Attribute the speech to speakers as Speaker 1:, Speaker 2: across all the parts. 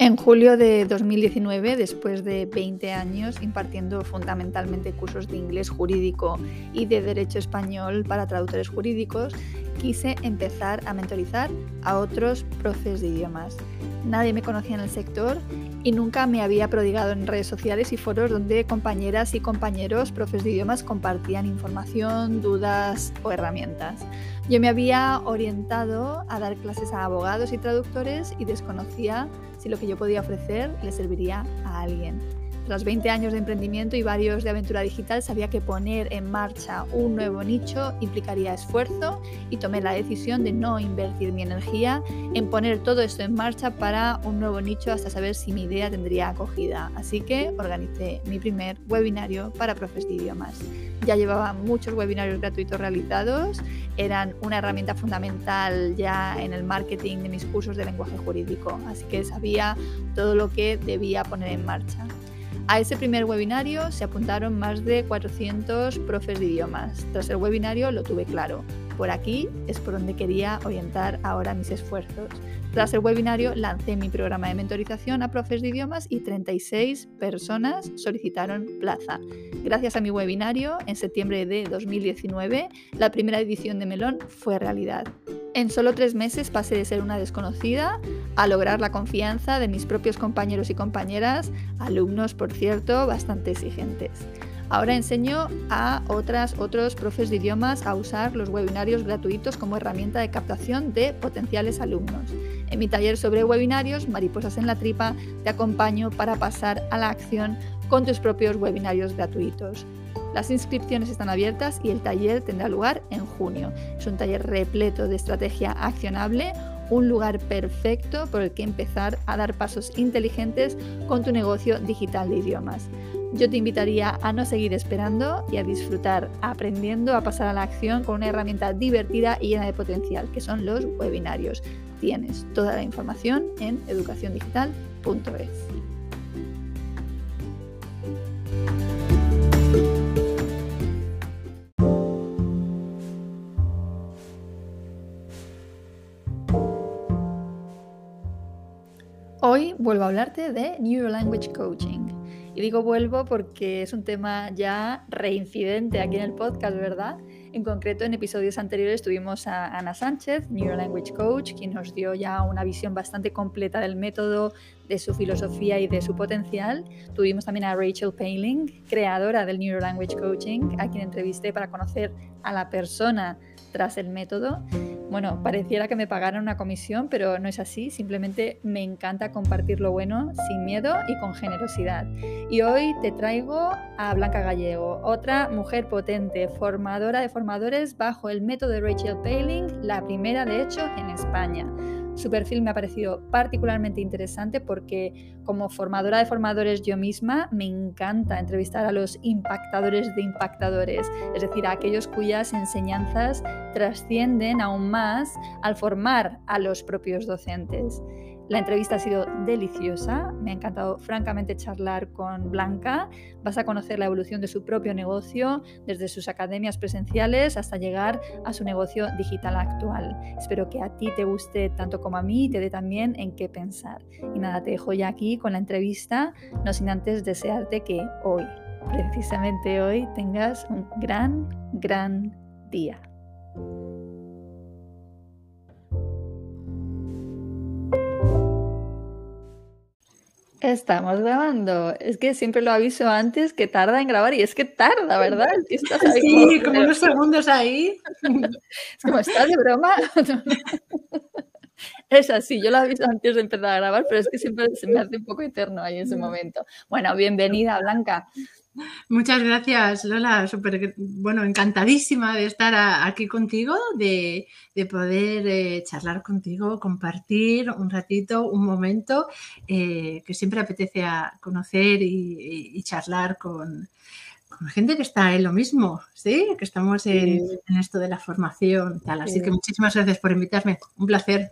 Speaker 1: En julio de 2019, después de 20 años impartiendo fundamentalmente cursos de inglés jurídico y de derecho español para traductores jurídicos, quise empezar a mentorizar a otros profes de idiomas. Nadie me conocía en el sector y nunca me había prodigado en redes sociales y foros donde compañeras y compañeros profes de idiomas compartían información, dudas o herramientas. Yo me había orientado a dar clases a abogados y traductores y desconocía si lo que yo podía ofrecer le serviría a alguien. Tras 20 años de emprendimiento y varios de aventura digital, sabía que poner en marcha un nuevo nicho implicaría esfuerzo y tomé la decisión de no invertir mi energía en poner todo esto en marcha para un nuevo nicho hasta saber si mi idea tendría acogida. Así que organicé mi primer webinario para profes de idiomas. Ya llevaba muchos webinarios gratuitos realizados, eran una herramienta fundamental ya en el marketing de mis cursos de lenguaje jurídico, así que sabía todo lo que debía poner en marcha. A ese primer webinario se apuntaron más de 400 profes de idiomas. Tras el webinario lo tuve claro. Por aquí es por donde quería orientar ahora mis esfuerzos. Tras el webinario lancé mi programa de mentorización a profes de idiomas y 36 personas solicitaron plaza. Gracias a mi webinario, en septiembre de 2019, la primera edición de Melón fue realidad. En solo tres meses pasé de ser una desconocida a lograr la confianza de mis propios compañeros y compañeras, alumnos, por cierto, bastante exigentes. Ahora enseño a otras, otros profes de idiomas a usar los webinarios gratuitos como herramienta de captación de potenciales alumnos. En mi taller sobre webinarios, Mariposas en la Tripa, te acompaño para pasar a la acción con tus propios webinarios gratuitos. Las inscripciones están abiertas y el taller tendrá lugar en junio. Es un taller repleto de estrategia accionable, un lugar perfecto por el que empezar a dar pasos inteligentes con tu negocio digital de idiomas. Yo te invitaría a no seguir esperando y a disfrutar aprendiendo a pasar a la acción con una herramienta divertida y llena de potencial, que son los webinarios. Tienes toda la información en educaciondigital.es. Hoy vuelvo a hablarte de Neuro Language Coaching. Y digo vuelvo porque es un tema ya reincidente aquí en el podcast, ¿verdad? En concreto, en episodios anteriores tuvimos a Ana Sánchez, Neuro Language Coach, quien nos dio ya una visión bastante completa del método, de su filosofía y de su potencial. Tuvimos también a Rachel Paling, creadora del Neuro Language Coaching, a quien entrevisté para conocer a la persona tras el método. Bueno, pareciera que me pagaran una comisión, pero no es así, simplemente me encanta compartir lo bueno sin miedo y con generosidad. Y hoy te traigo a Blanca Gallego, otra mujer potente, formadora de formadores bajo el método de Rachel Paling, la primera de hecho en España. Su perfil me ha parecido particularmente interesante porque como formadora de formadores yo misma me encanta entrevistar a los impactadores de impactadores, es decir, a aquellos cuyas enseñanzas trascienden aún más al formar a los propios docentes. La entrevista ha sido deliciosa, me ha encantado francamente charlar con Blanca. Vas a conocer la evolución de su propio negocio, desde sus academias presenciales hasta llegar a su negocio digital actual. Espero que a ti te guste tanto como a mí y te dé también en qué pensar. Y nada, te dejo ya aquí con la entrevista, no sin antes desearte que hoy, precisamente hoy, tengas un gran, gran día. Estamos grabando. Es que siempre lo aviso antes que tarda en grabar y es que tarda, ¿verdad?
Speaker 2: sí, como unos segundos ahí.
Speaker 1: Es como, ¿estás de broma? Es así, yo lo aviso antes de empezar a grabar, pero es que siempre se me hace un poco eterno ahí ese momento. Bueno, bienvenida, Blanca.
Speaker 2: Muchas gracias, Lola. Súper, bueno, encantadísima de estar aquí contigo, de, poder eh, charlar contigo, compartir un ratito, un momento eh, que siempre apetece a conocer y, charlar con, gente que está en lo mismo, ¿sí? Que estamos en, esto de la formación, tal. Así que muchísimas gracias por invitarme. Un placer.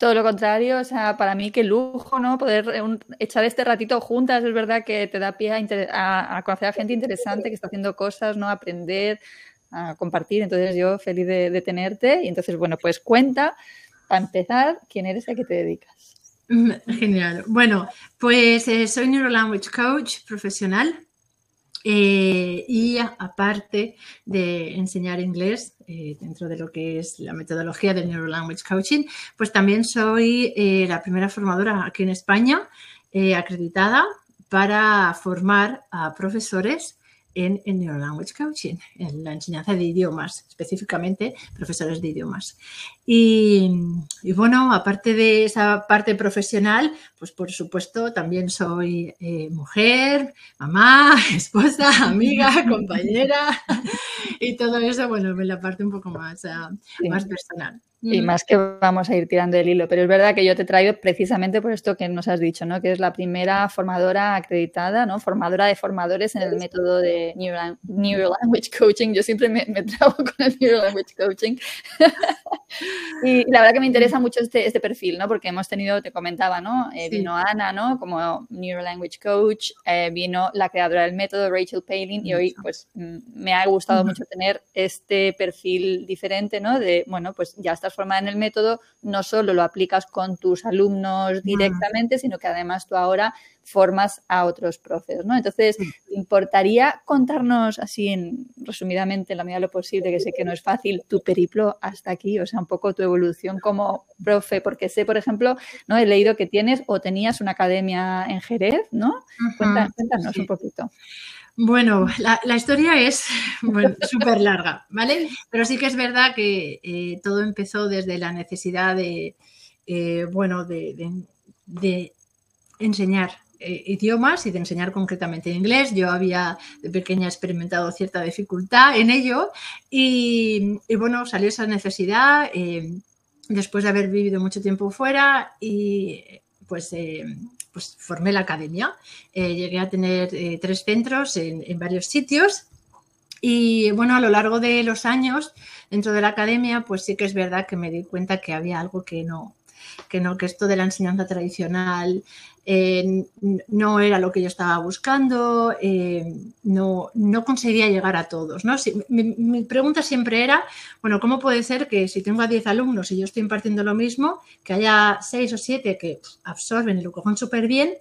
Speaker 1: Todo lo contrario, o sea, para mí qué lujo, ¿no? Poder eh, echar este ratito juntas, es verdad que te da pie a, conocer a gente interesante que está haciendo cosas, ¿no? Aprender, a compartir. Entonces yo feliz de, tenerte y entonces, bueno, pues cuenta, para empezar, quién eres y a qué te dedicas.
Speaker 2: Genial. Bueno, pues eh, soy Neuro Language Coach profesional. Eh, y aparte de enseñar inglés eh, dentro de lo que es la metodología del Neuro Language Coaching, pues también soy eh, la primera formadora aquí en España acreditada para formar a profesores en, en Neurolanguage Coaching, en la enseñanza de idiomas, específicamente profesores de idiomas. Y, bueno, aparte de esa parte profesional, pues por supuesto también soy eh, mujer, mamá, esposa, amiga, compañera y todo eso, bueno, en la parte un poco más, ah, más personal.
Speaker 1: Y más que vamos a ir tirando el hilo, pero es verdad que yo te traigo precisamente por esto que nos has dicho, ¿no? Que es la primera formadora acreditada, ¿no? Formadora de formadores en el método de Neuro, Language Coaching. Yo siempre me, me trago con el Neuro Language Coaching. y la verdad que me interesa mucho este, este perfil, ¿no? Porque hemos tenido, te comentaba, ¿no? Eh, vino Ana, ¿no? Como Neuro Language Coach, eh, vino la creadora del método, Rachel Palin, y hoy, pues, mm, me ha gustado mucho tener este perfil diferente, ¿no? De, bueno, pues ya está formada en el método, no solo lo aplicas con tus alumnos directamente, sino que además tú ahora formas a otros profes, ¿no? Entonces, ¿te importaría contarnos así en resumidamente, en la medida de lo posible, que sé que no es fácil, tu periplo hasta aquí, o sea, un poco tu evolución como profe, porque sé, por ejemplo, ¿no? He leído que tienes o tenías una academia en Jerez, ¿no? Cuéntanos, un poquito.
Speaker 2: Bueno, la, historia es súper larga, ¿vale? Pero sí que es verdad que eh, todo empezó desde la necesidad de, eh, bueno, de, enseñar eh, idiomas y de enseñar concretamente inglés. Yo había de pequeña experimentado cierta dificultad en ello y bueno, salió esa necesidad después de haber vivido mucho tiempo fuera y pues pues formé la academia. Eh, llegué a tener eh, tres centros en, varios sitios y bueno, a lo largo de los años dentro de la academia, pues sí que es verdad que me di cuenta que había algo que no, que no, que esto de la enseñanza tradicional eh, no era lo que yo estaba buscando, eh, no, no, conseguía llegar a todos. ¿no? mi, pregunta siempre era, bueno, ¿cómo puede ser que si tengo a 10 alumnos y yo estoy impartiendo lo mismo, que haya 6 o 7 que absorben y lo cogen súper bien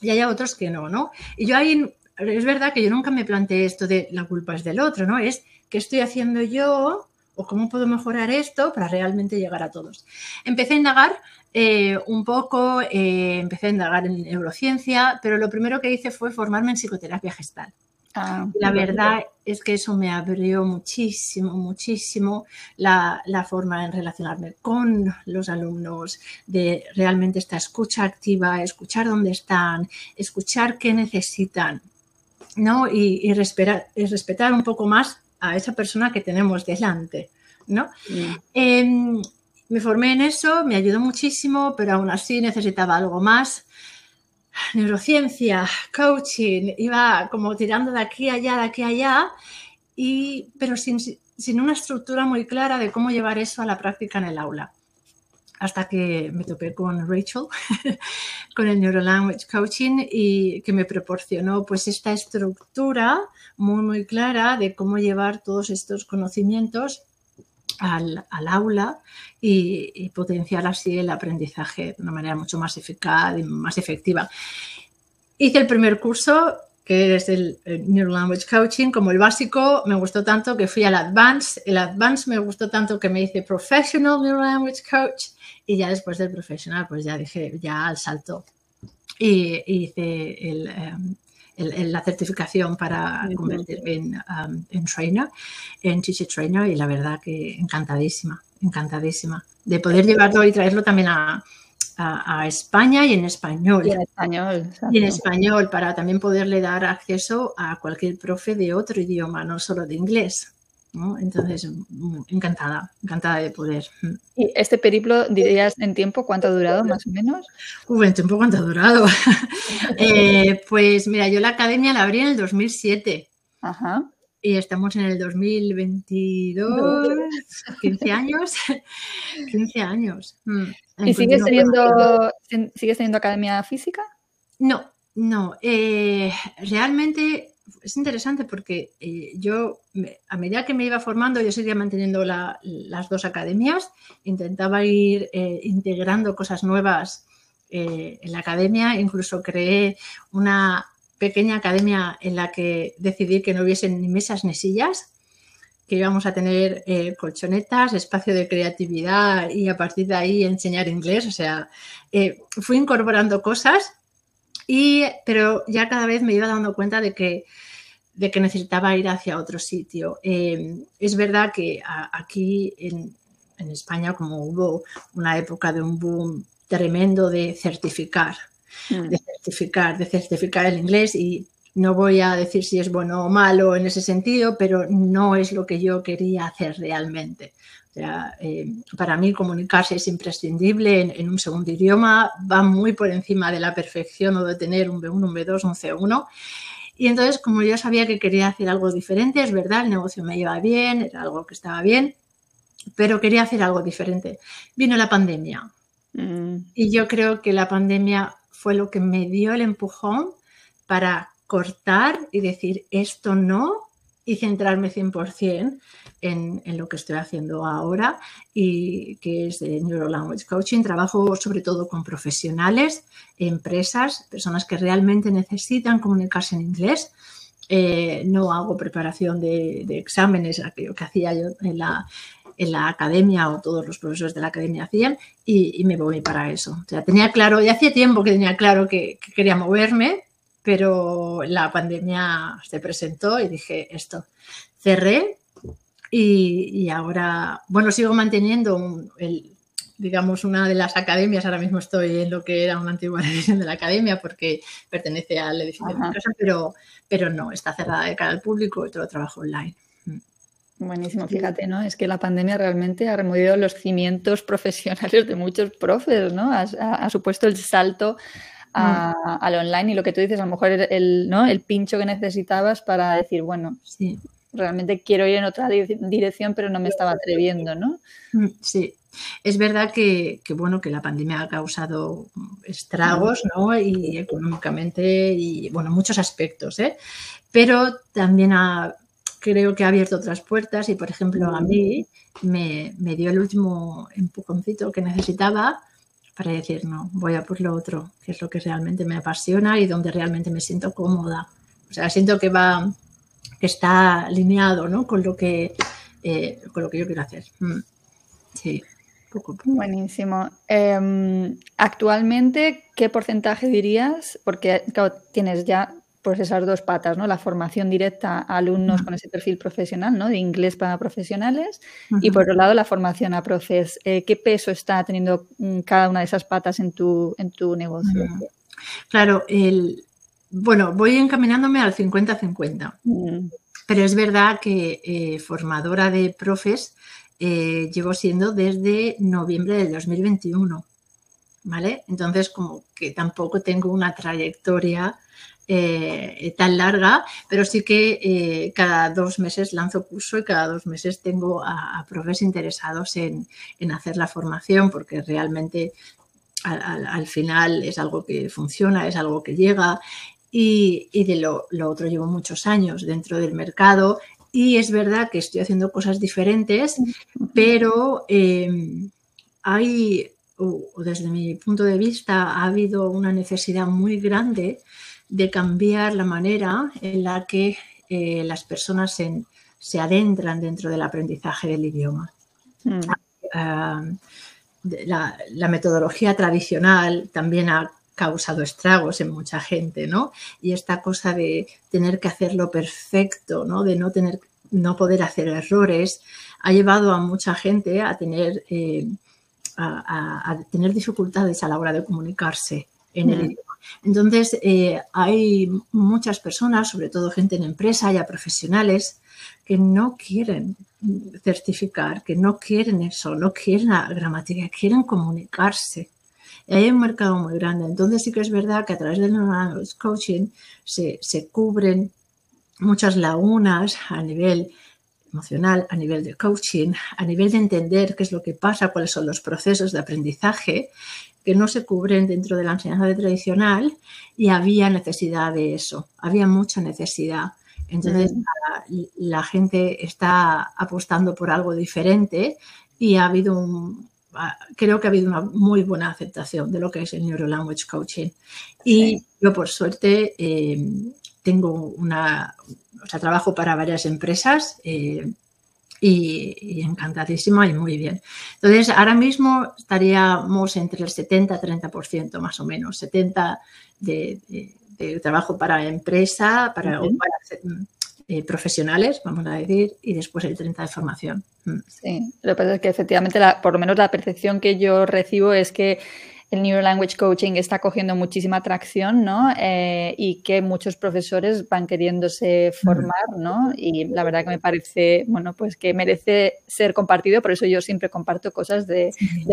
Speaker 2: y haya otros que no, ¿no? Y yo ahí, es verdad que yo nunca me planteé esto de la culpa es del otro, ¿no? Es qué estoy haciendo yo o cómo puedo mejorar esto para realmente llegar a todos. Empecé a indagar eh, un poco, eh, empecé a indagar en neurociencia, pero lo primero que hice fue formarme en psicoterapia gestal. Ah, la verdad es que eso me abrió muchísimo, muchísimo la, forma de relacionarme con los alumnos, de realmente esta escucha activa, escuchar dónde están, escuchar qué necesitan, ¿no? Y, respetar, respetar un poco más a esa persona que tenemos delante, ¿no? Em, me formé en eso, me ayudó muchísimo, pero aún así necesitaba algo más. Neurociencia, coaching, iba como tirando de aquí a allá, de aquí a allá, y, pero sin, sin una estructura muy clara de cómo llevar eso a la práctica en el aula hasta que me topé con Rachel, con el Neuro Language Coaching y que me proporcionó pues esta estructura muy muy clara de cómo llevar todos estos conocimientos al, aula y, potenciar así el aprendizaje de una manera mucho más eficaz y más efectiva. Hice el primer curso que es el, Neuro Language Coaching, como el básico. Me gustó tanto que fui al Advanced, el Advanced me gustó tanto que me hice Professional Neuro Language Coach y ya después del Professional pues ya dije, ya al salto y, hice em, la certificación para convertirme en, um, en trainer, en teacher trainer y la verdad que encantadísima, encantadísima de poder llevarlo y traerlo también a, a, España y en español.
Speaker 1: Y en español.
Speaker 2: Y en español, para también poderle dar acceso a cualquier profe de otro idioma, no solo de inglés. Entonces, mm, encantada, encantada de poder. Mm.
Speaker 1: ¿Y este periplo, dirías en tiempo, cuánto ha durado más o menos?
Speaker 2: Uf, en tiempo, ¿cuánto ha durado? Eh, pues mira, yo la academia la abrí en el 2007.
Speaker 1: Ajá.
Speaker 2: Y estamos en el 2022, 15 años. 15 años.
Speaker 1: Mm, ¿Y sigues teniendo, sigues teniendo academia física?
Speaker 2: No, no. Eh, realmente es interesante porque eh, yo, a medida que me iba formando, yo seguía manteniendo las dos academias, intentaba ir eh, integrando cosas nuevas en la academia, incluso creé una pequeña academia en la que decidí que no hubiesen ni mesas ni sillas, que íbamos a tener eh, colchonetas, espacio de creatividad y a partir de ahí enseñar inglés. O sea, eh, fui incorporando cosas, y, pero ya cada vez me iba dando cuenta de que, de que necesitaba ir hacia otro sitio. Eh, es verdad que aquí en, en España, como hubo una época de un boom tremendo de certificar, Mm. de certificar, de certificar el inglés y no voy a decir si es bueno o malo en ese sentido, pero no es lo que yo quería hacer realmente. Eh, para mí comunicarse es imprescindible en, un segundo idioma, va muy por encima de la perfección o de tener un B1, un B2, un C1. Y entonces, como yo sabía que quería hacer algo diferente, es verdad, el negocio me iba bien, era algo que estaba bien, pero quería hacer algo diferente. Vino la pandemia. Mm. Y yo creo que la pandemia fue lo que me dio el empujón para cortar y decir esto no y centrarme 100% en, en lo que estoy haciendo ahora y que es de Neuro Language Coaching. Trabajo sobre todo con profesionales, empresas, personas que realmente necesitan comunicarse en inglés. Eh, no hago preparación de, de exámenes, aquello que hacía yo en la, en la academia o todos los profesores de la academia hacían y, me voy para eso. O sea, tenía claro, ya hacía tiempo que tenía claro que, quería moverme, pero la pandemia se presentó y dije esto. Cerré y, ahora, bueno, sigo manteniendo el, digamos, una de las academias, ahora mismo estoy en lo que era una antigua división de la academia porque pertenece al edificio de mi casa, pero, pero no, está cerrada de cara al público y todo trabajo online.
Speaker 1: Buenísimo, fíjate, ¿no? Es que la pandemia realmente ha removido los cimientos profesionales de muchos profes, ¿no? Ha, supuesto el salto mm. al online y lo que tú dices, a lo mejor el, ¿no? el pincho que necesitabas para decir, bueno, sí. Realmente quiero ir en otra dirección, pero no me estaba atreviendo, ¿no?
Speaker 2: Mm, sí. Es verdad que, bueno, que la pandemia ha causado estragos, ¿no? Y económicamente y, bueno, muchos aspectos, ¿eh? Pero también ha creo que ha abierto otras puertas y, por ejemplo, a mí me, dio el último empujoncito que necesitaba para decir, no, voy a por lo otro, que es lo que realmente me apasiona y donde realmente me siento cómoda. O sea, siento que va, que está alineado ¿no? con, lo que, eh, con lo que yo quiero hacer. Mm. Sí.
Speaker 1: Buenísimo. Em, actualmente, ¿qué porcentaje dirías? Porque tienes ya pues esas dos patas, ¿no? La formación directa a alumnos con ese perfil profesional, ¿no? De inglés para profesionales y por otro lado la formación a profes. Eh, ¿Qué peso está teniendo mm, cada una de esas patas en tu, en tu negocio?
Speaker 2: Claro, el, bueno, voy encaminándome al 50-50, mm. pero es verdad que eh, formadora de profes eh, llevo siendo desde noviembre del 2021, ¿vale? Entonces, como que tampoco tengo una trayectoria eh, tan larga, pero sí que cada dos meses lanzo curso y cada dos meses tengo a, profes interesados en, hacer la formación porque realmente al, final es algo que funciona, es algo que llega y, de lo, otro llevo muchos años dentro del mercado y es verdad que estoy haciendo cosas diferentes, pero eh, hay, o desde mi punto de vista, ha habido una necesidad muy grande de cambiar la manera en la que eh, las personas se, adentran dentro del aprendizaje del idioma. Mm. Ah, la, metodología tradicional también ha causado estragos en mucha gente, ¿no? Y esta cosa de tener que hacerlo perfecto, ¿no? De no tener, no poder hacer errores, ha llevado a mucha gente a tener eh, a, tener dificultades a la hora de comunicarse en el idioma. Entonces, eh, hay muchas personas, sobre todo gente en empresa, ya profesionales, que no quieren certificar, que no quieren eso, no quieren la gramática, quieren comunicarse. Y hay un mercado muy grande. Entonces sí que es verdad que a través del coaching se, se cubren muchas lagunas a nivel emocional, a nivel de coaching, a nivel de entender qué es lo que pasa, cuáles son los procesos de aprendizaje que no se cubren dentro de la enseñanza tradicional y había necesidad de eso, había mucha necesidad. Entonces la, gente está apostando por algo diferente y ha habido un, creo que ha habido una muy buena aceptación de lo que es el Neuro Language Coaching. Y yo por suerte eh, tengo una, o sea, trabajo para varias empresas eh, y, encantadísima y muy bien. Entonces, ahora mismo estaríamos entre el 70-30% más o menos, 70% de, trabajo para empresa, para, eh, profesionales, vamos a decir, y después el 30% de formación.
Speaker 1: Mm. Sí, lo que pasa es que efectivamente, por lo menos la percepción que yo recibo es que el Neuro Language Coaching está cogiendo muchísima atracción, ¿no? Eh, y que muchos profesores van queriéndose formar, ¿no? Y la verdad que me parece, bueno, pues que merece ser compartido, por eso yo siempre comparto cosas del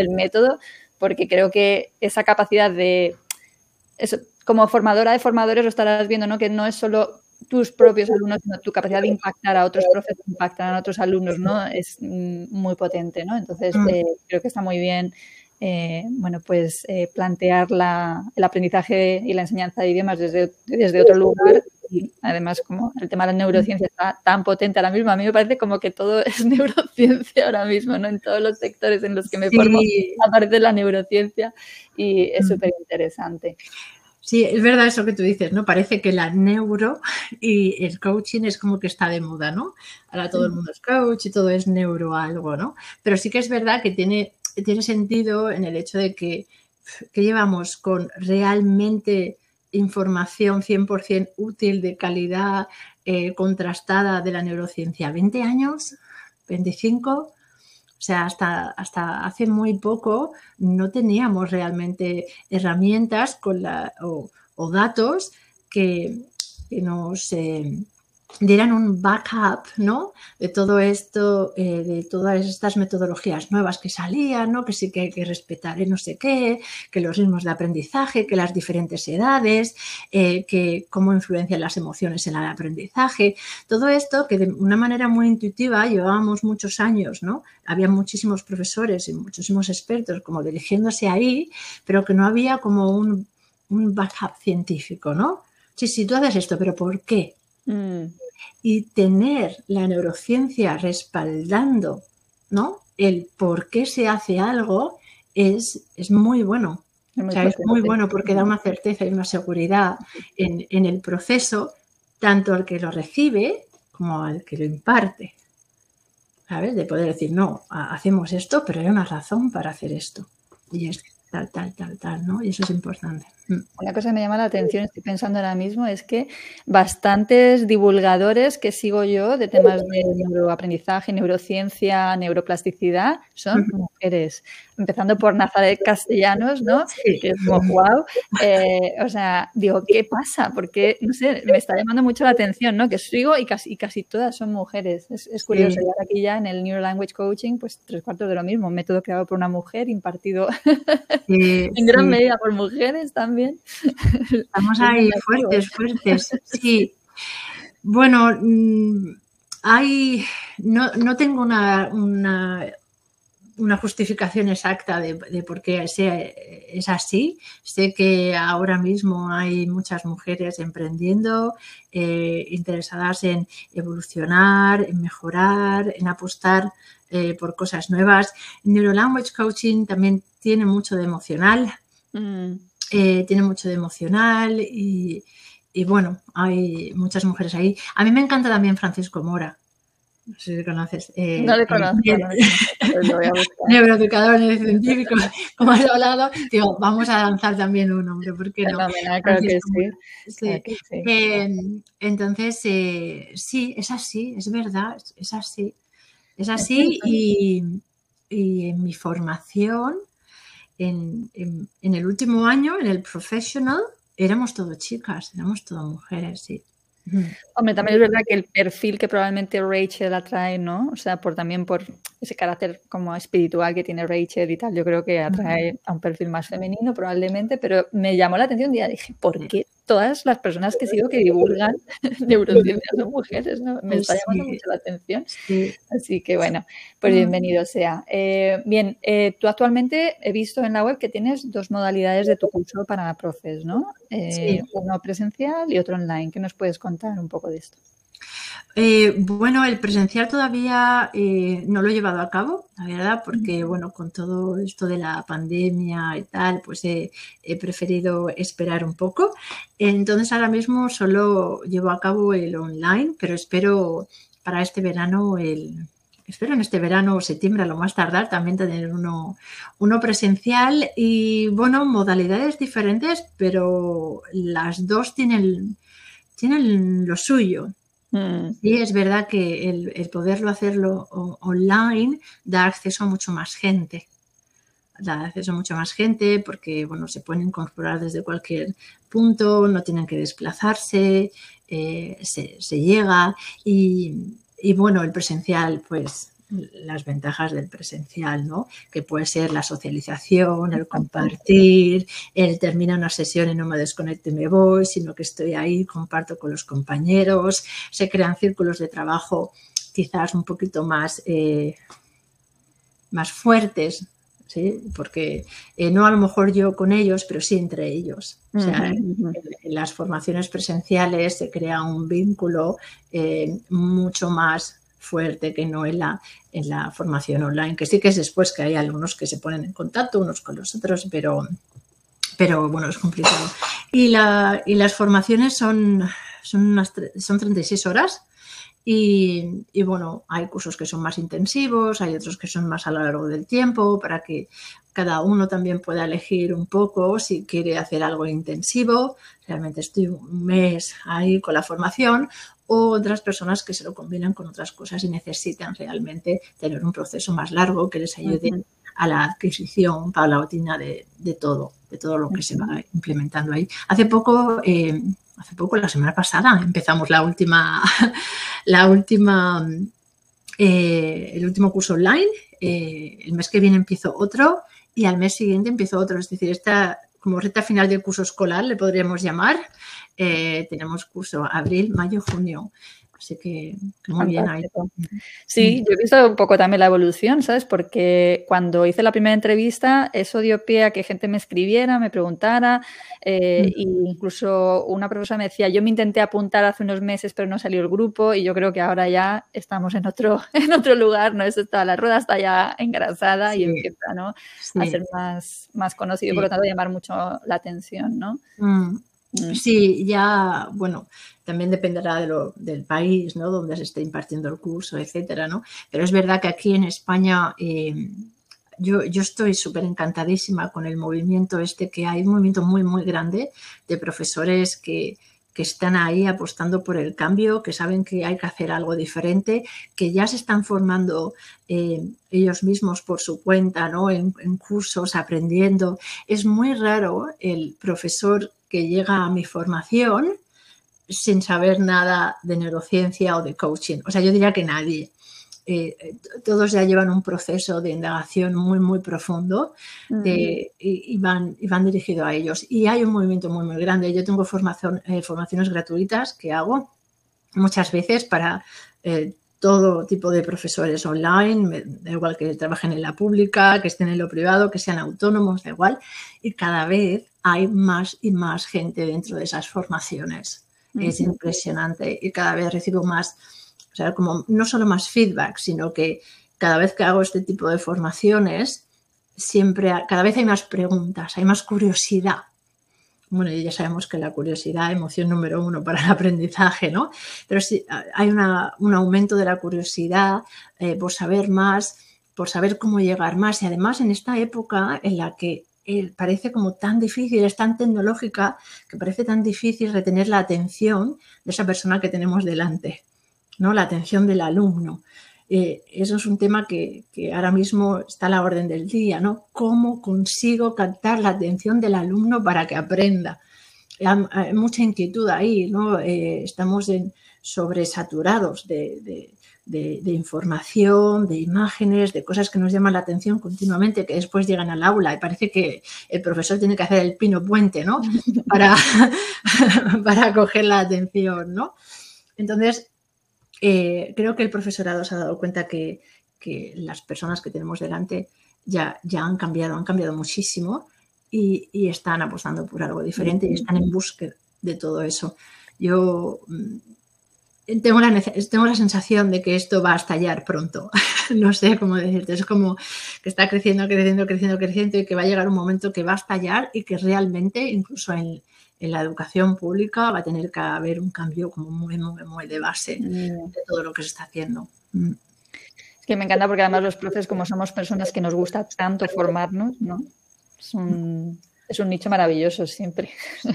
Speaker 1: método, porque creo que esa capacidad de, eso, como formadora de formadores lo estarás viendo, ¿no? Que no es solo tus propios alumnos, sino tu capacidad de impactar a otros profesores, impactar a otros alumnos, ¿no? Es mm, muy potente, ¿no? Entonces, mm. eh, creo que está muy bien eh, bueno, pues eh, plantear el aprendizaje y la enseñanza de idiomas desde, desde otro lugar. Y además, como el tema de la neurociencia está tan potente ahora mismo, a mí me parece como que todo es neurociencia ahora mismo, ¿no? En todos los sectores en los que me formo aparece la neurociencia y es súper interesante.
Speaker 2: Sí, es verdad eso que tú dices, ¿no? Parece que la neuro y el coaching es como que está de moda, ¿no? Ahora todo el mundo es coach y todo es neuro algo, ¿no? Pero sí que es verdad que tiene tiene sentido en el hecho de que, llevamos con realmente información 100% útil, de calidad, eh, contrastada de la neurociencia. ¿20 años? ¿25? O sea, hasta, hasta hace muy poco no teníamos realmente herramientas con la, o, datos que, nos, eh, dieran un backup, ¿no? De todo esto, eh, de todas estas metodologías nuevas que salían, ¿no? Que sí que hay que respetar no sé qué, que los ritmos de aprendizaje, que las diferentes edades, eh, que cómo influencian las emociones en el aprendizaje. Todo esto que de una manera muy intuitiva llevábamos muchos años, ¿no? Había muchísimos profesores y muchísimos expertos como dirigiéndose ahí, pero que no había como un, un backup científico, ¿no? Sí, sí, tú haces esto, pero ¿por qué? Mm. Y tener la neurociencia respaldando ¿no? el por qué se hace algo es, es muy bueno. es muy bueno porque da una certeza y una seguridad en, en, el proceso, tanto al que lo recibe como al que lo imparte. ¿Sabes? De poder decir, no, hacemos esto, pero hay una razón para hacer esto. Y es tal, tal, tal, tal, ¿no? Y eso es importante.
Speaker 1: Mm. Una cosa que me llama la atención, estoy pensando ahora mismo, es que bastantes divulgadores que sigo yo de temas de neuroaprendizaje, neurociencia, neuroplasticidad, son mujeres. Empezando por Nazaret Castellanos, ¿no? Que es como, wow. Eh, o sea, digo, ¿qué pasa? Porque, no sé, me está llamando mucho la atención, ¿no? Que sigo y casi, casi todas son mujeres. Es, curioso. Y ahora aquí ya en el Neuro Language Coaching, pues tres cuartos de lo mismo. método creado por una mujer, impartido en gran medida por mujeres también
Speaker 2: Estamos ahí fuertes, fuertes. Sí. Bueno, mm, hay, no, no tengo una, una, justificación exacta de, por qué es así. Sé que ahora mismo hay muchas mujeres emprendiendo, eh, interesadas en evolucionar, en mejorar, en apostar eh, por cosas nuevas. Neurolanguage Coaching también tiene mucho de emocional. Mm. Eh, tiene mucho de emocional y, bueno, hay muchas mujeres ahí. A mí me encanta también Francisco Mora. No sé si conoces.
Speaker 1: Eh, no le conozco.
Speaker 2: Neuroeducador científico, como has hablado. Digo, vamos a lanzar también un nombre, ¿por qué no? entonces, sí, es así, es verdad, es así. Es así y, y en mi formación en, en el último año, en el professional, éramos todo chicas, éramos todo mujeres, sí.
Speaker 1: Hombre, también es verdad que el perfil que probablemente Rachel atrae, ¿no? O sea, por también por ese carácter como espiritual que tiene Rachel y tal, yo creo que atrae a un perfil más femenino probablemente, pero me llamó la atención un día, dije, ¿por qué todas las personas que sigo que divulgan neurociencia son mujeres? ¿no? Me está llamando mucho la atención. Así que bueno, pues bienvenido sea. Eh, bien, eh, tú actualmente he visto en la web que tienes dos modalidades de tu curso para profes, ¿no? Eh, uno presencial y otro online. ¿Qué nos puedes contar un poco de esto?
Speaker 2: Eh, bueno, el presencial todavía eh, no lo he llevado a cabo, la verdad, porque bueno, con todo esto de la pandemia y tal, pues he, preferido esperar un poco. Entonces ahora mismo solo llevo a cabo el online, pero espero para este verano el, espero en este verano o septiembre a lo más tardar también tener uno, uno presencial y bueno, modalidades diferentes, pero las dos tienen, tienen lo suyo. Mm. Sí, es verdad que el, poderlo hacerlo online da acceso a mucho más gente. Da acceso a mucha más gente porque, bueno, se pueden incorporar desde cualquier punto, no tienen que desplazarse, eh, se, llega y, y, bueno, el presencial, pues las ventajas del presencial, ¿no? Que puede ser la socialización, el compartir, el terminar una sesión y no me desconecto y me voy, sino que estoy ahí, comparto con los compañeros, se crean círculos de trabajo quizás un poquito más, eh, más fuertes, ¿sí? Porque eh, no a lo mejor yo con ellos, pero sí entre ellos. O sea, en, las formaciones presenciales se crea un vínculo eh, mucho más fuerte que no en la, en la formación online, que sí que es después que hay algunos que se ponen en contacto unos con los otros, pero, pero bueno, es complicado. Y, la, y las formaciones son, son, unas, son 36 horas. Y, y, bueno, hay cursos que son más intensivos, hay otros que son más a lo largo del tiempo, para que cada uno también pueda elegir un poco si quiere hacer algo intensivo. Realmente estoy un mes ahí con la formación o otras personas que se lo combinan con otras cosas y necesitan realmente tener un proceso más largo que les ayude a la adquisición paulatina de, de todo, de todo lo que se va implementando ahí. Hace poco, eh, hace poco, la semana pasada, empezamos la última, la última, eh, el último curso online. Eh, el mes que viene empiezo otro y al mes siguiente empiezo otro. Es decir, esta como recta final del curso escolar, le podríamos llamar. Eh, tenemos curso abril, mayo, junio. Así que muy bien ahí.
Speaker 1: Sí, yo he visto un poco también la evolución, ¿sabes? Porque cuando hice la primera entrevista, eso dio pie a que gente me escribiera, me preguntara, eh, e incluso una profesora me decía, yo me intenté apuntar hace unos meses, pero no salió el grupo, y yo creo que ahora ya estamos en otro, en otro lugar, ¿no? Eso está, la rueda está ya engrasada y empieza, ¿no? A ser más, más conocido, por lo tanto, llamar mucho la atención, ¿no?
Speaker 2: Mm. Mm. Sí, ya, bueno, también dependerá de lo, del país, ¿no? Donde se esté impartiendo el curso, etcétera, ¿no? Pero es verdad que aquí en España eh, yo, yo, estoy súper encantadísima con el movimiento este que hay, un movimiento muy, muy grande de profesores que, que están ahí apostando por el cambio, que saben que hay que hacer algo diferente, que ya se están formando eh, ellos mismos por su cuenta, ¿no? En, en, cursos, aprendiendo. Es muy raro el profesor que llega a mi formación sin saber nada de neurociencia o de coaching. O sea, yo diría que nadie. Eh, todos ya llevan un proceso de indagación muy, muy profundo y, van, y van dirigidos a ellos. Y hay un movimiento muy, muy grande. Yo tengo formación, eh, formaciones gratuitas que hago muchas veces para eh, todo tipo de profesores online, da igual que trabajen en la pública, que estén en lo privado, que sean autónomos, da igual. Y cada vez hay más y más gente dentro de esas formaciones. Es impresionante y cada vez recibo más, o sea, como no solo más feedback, sino que cada vez que hago este tipo de formaciones, siempre, cada vez hay más preguntas, hay más curiosidad. Bueno, ya sabemos que la curiosidad, emoción número uno para el aprendizaje, ¿no? Pero sí, hay un aumento de la curiosidad eh, por saber más, por saber cómo llegar más. Y además en esta época en la que eh, parece como tan difícil, es tan tecnológica, que parece tan difícil retener la atención de esa persona que tenemos delante, ¿no? La atención del alumno. eh, eso es un tema que, ahora mismo está a la orden del día, ¿no? ¿Cómo consigo captar la atención del alumno para que aprenda? Hay, mucha inquietud ahí, ¿no? Eh, estamos en, sobresaturados de, información, de imágenes, de cosas que nos llaman la atención continuamente, que después llegan al aula y parece que el profesor tiene que hacer el pino puente, ¿no? Para, para coger la atención, ¿no? Entonces, eh, creo que el profesorado se ha dado cuenta que, las personas que tenemos delante ya, ya han cambiado, han cambiado muchísimo y, están apostando por algo diferente y están en búsqueda de todo eso. Yo mm, tengo la, tengo la sensación de que esto va a estallar pronto. no sé cómo decirte. Es como que está creciendo, creciendo, creciendo, creciendo y que va a llegar un momento que va a estallar y que realmente, incluso en, en la educación pública va a tener que haber un cambio como muy, muy, muy de base mm. de todo lo que se está haciendo. Mm.
Speaker 1: Es que me encanta porque además los profes, como somos personas que nos gusta tanto formarnos, ¿no? Es un, es un nicho maravilloso siempre.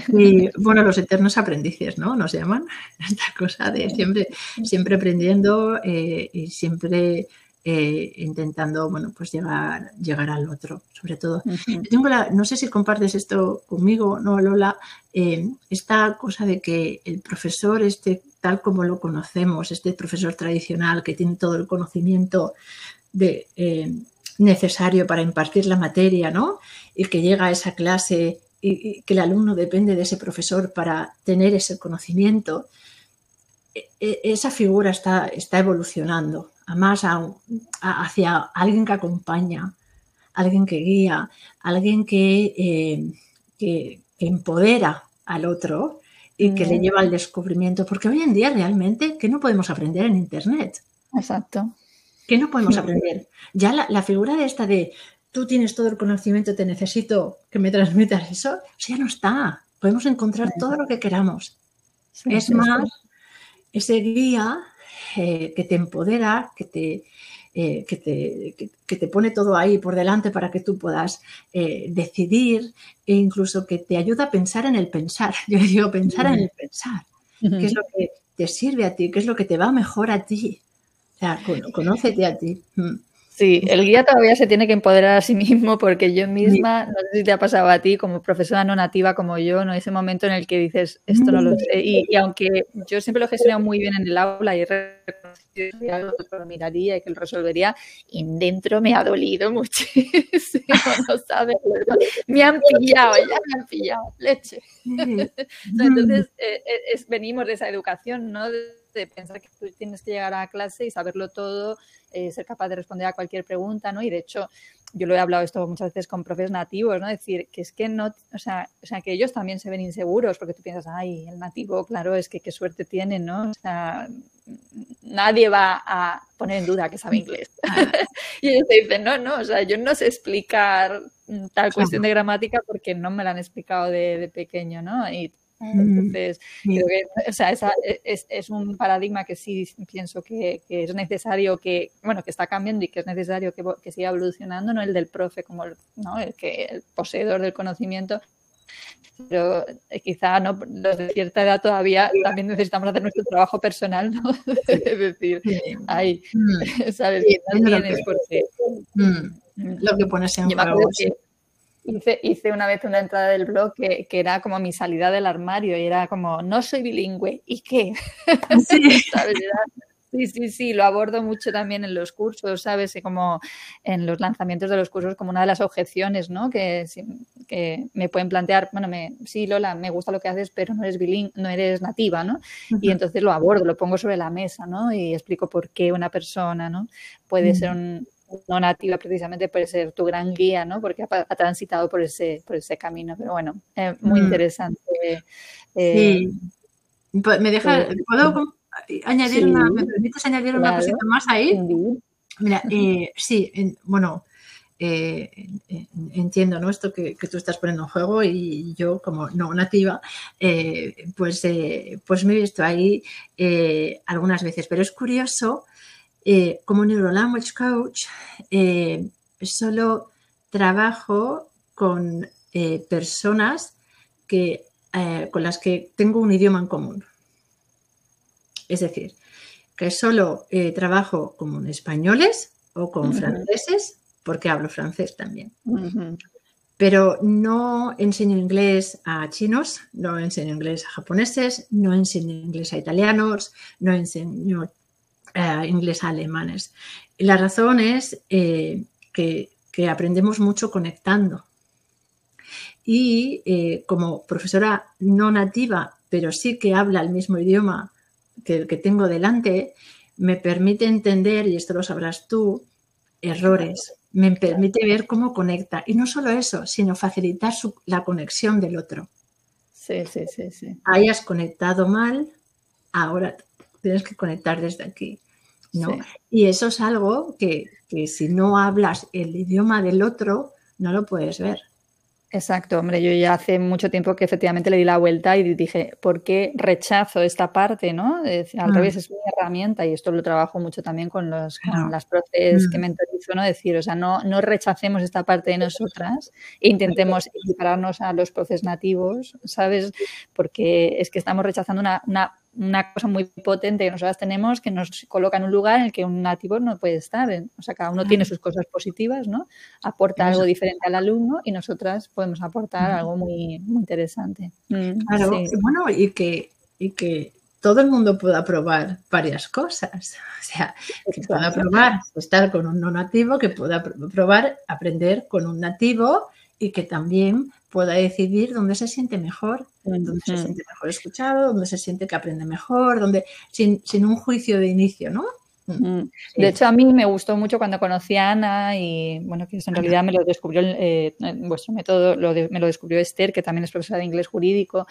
Speaker 2: Y bueno, los eternos aprendices, ¿no? Nos llaman esta cosa de siempre, siempre aprendiendo eh, y siempre eh, intentando, bueno, pues llegar, llegar al otro, sobre todo. tengo la, no sé si compartes esto conmigo, ¿no, Lola? Eh, esta cosa de que el profesor, este, tal como lo conocemos, este profesor tradicional que tiene todo el conocimiento de, eh, necesario para impartir la materia, ¿no? Y que llega a esa clase y, que el alumno depende de ese profesor para tener ese conocimiento, e, e, esa figura está, está evolucionando a más hacia alguien que acompaña, alguien que guía, alguien que, eh, que, empodera al otro y que le mm. lleva al descubrimiento. Porque hoy en día realmente, ¿qué no podemos aprender en Internet?
Speaker 1: Exacto.
Speaker 2: ¿Qué no podemos aprender? Ya la, figura de esta de tú tienes todo el conocimiento, te necesito que me transmitas eso, ya no está. Podemos encontrar todo lo que queramos. es más, ese guía eh, que te empodera, que te, eh, que, te, te, pone todo ahí por delante para que tú puedas eh, decidir e incluso que te ayuda a pensar en el pensar. Yo digo pensar en el pensar. ¿Qué es lo que te sirve a ti? ¿Qué es lo que te va mejor a ti? O sea, conócete a ti. Mm.
Speaker 1: Sí, el guía todavía se tiene que empoderar a sí mismo porque yo misma, no sé si te ha pasado a ti como profesora no nativa como yo, ¿no? Ese momento en el que dices, esto no lo sé. Y, aunque yo siempre lo he gestionado muy bien en el aula y he reconocido que algo que lo miraría y que lo resolvería, y dentro me ha dolido muchísimo, no sabes. Me han pillado, ya me han pillado, leche. Entonces, eh, eh, es, venimos de esa educación, ¿no? de pensar que tú tienes que llegar a clase y saberlo todo, eh, ser capaz de responder a cualquier pregunta, ¿no? Y de hecho, yo lo he hablado esto muchas veces con profes nativos, ¿no? Decir que es que no, o sea, o sea, que ellos también se ven inseguros porque tú piensas, ay, el nativo, claro, es que qué suerte tienen, ¿no? O sea, nadie va a poner en duda que sabe inglés. y ellos te dicen, no, no, o sea, yo no sé explicar tal cuestión de gramática porque no me la han explicado de, de pequeño, ¿no? Y entonces, creo que, o sea, esa e, es, es, un paradigma que sí pienso que, que, es necesario que, bueno, que está cambiando y que es necesario que, que siga evolucionando, no el del profe como el, ¿no? el, que, el poseedor del conocimiento, pero eh, quizá no, los de cierta edad todavía también necesitamos hacer nuestro trabajo personal, ¿no? es decir, ay, ¿sabes? no tienes por qué.
Speaker 2: Lo que pones en juego.
Speaker 1: Hice, hice, una vez una entrada del blog que, que, era como mi salida del armario y era como, no soy bilingüe, ¿y qué? Sí, sí, sí, lo abordo mucho también en los cursos, ¿sabes? Y como en los lanzamientos de los cursos, como una de las objeciones, ¿no? Que, que me pueden plantear, bueno, me, sí, Lola, me gusta lo que haces, pero no eres bilingüe, no eres nativa, ¿no? Y entonces lo abordo, lo pongo sobre la mesa, ¿no? Y explico por qué una persona, ¿no? Puede ser un, no nativa precisamente puede ser tu gran guía, ¿no? Porque ha, transitado por ese, por ese camino. Pero bueno, muy mm. interesante.
Speaker 2: Eh, sí. Pues, ¿Me deja, ¿Puedo añadir una, me permites añadir una cosita más ahí? Mira, eh, sí, bueno, eh, entiendo ¿no? esto que, tú estás poniendo en juego y yo como no nativa, pues, pues me he visto ahí algunas veces, pero es curioso eh, como Neurolanguage Coach, eh, solo trabajo con eh, personas que, con las que tengo un idioma en común. Es decir, que solo trabajo con españoles o con franceses, porque hablo francés también. Pero no enseño inglés a chinos, no enseño inglés a japoneses, no enseño inglés a italianos, no enseño eh, inglés a alemanes. la razón es eh, que, aprendemos mucho conectando. Y eh, como profesora no nativa, pero sí que habla el mismo idioma que el que tengo delante, me permite entender, y esto lo sabrás tú, errores, me permite ver cómo conecta. Y no solo eso, sino facilitar la conexión del otro.
Speaker 1: Sí, sí, sí, sí.
Speaker 2: Hayas conectado mal, ahora tienes que conectar desde aquí. ¿No? Y eso es algo que, que si no hablas el idioma del otro, no lo puedes ver.
Speaker 1: Exacto, hombre, yo ya hace mucho tiempo que efectivamente le di la vuelta y dije, ¿por qué rechazo esta parte? ¿no? al mm. revés, es mi herramienta y esto lo trabajo mucho también con, los, las profes que mm. mentorizo, ¿no? Decir, o sea, no, no rechacemos esta parte de nosotras e intentemos equipararnos a los profes nativos, ¿sabes? Porque es que estamos rechazando una, una una cosa muy potente que nosotras tenemos que nos coloca en un lugar en el que un nativo no puede estar. O sea, cada uno tiene sus cosas positivas, ¿no? Aporta algo diferente al alumno y nosotras podemos aportar algo muy, muy interesante.
Speaker 2: Mm, bueno, y que, y que todo el mundo pueda probar varias cosas. O sea, que pueda probar estar con un no nativo, que pueda probar aprender con un nativo y que también pueda decidir dónde se siente mejor, dónde se siente mejor escuchado, dónde se siente que aprende mejor, dónde, sin, sin un juicio de inicio, ¿no?
Speaker 1: Mm. De hecho, a mí me gustó mucho cuando conocí a Ana y, bueno, que en realidad me lo descubrió eh, vuestro método, me lo descubrió Esther, que también es profesora de inglés jurídico.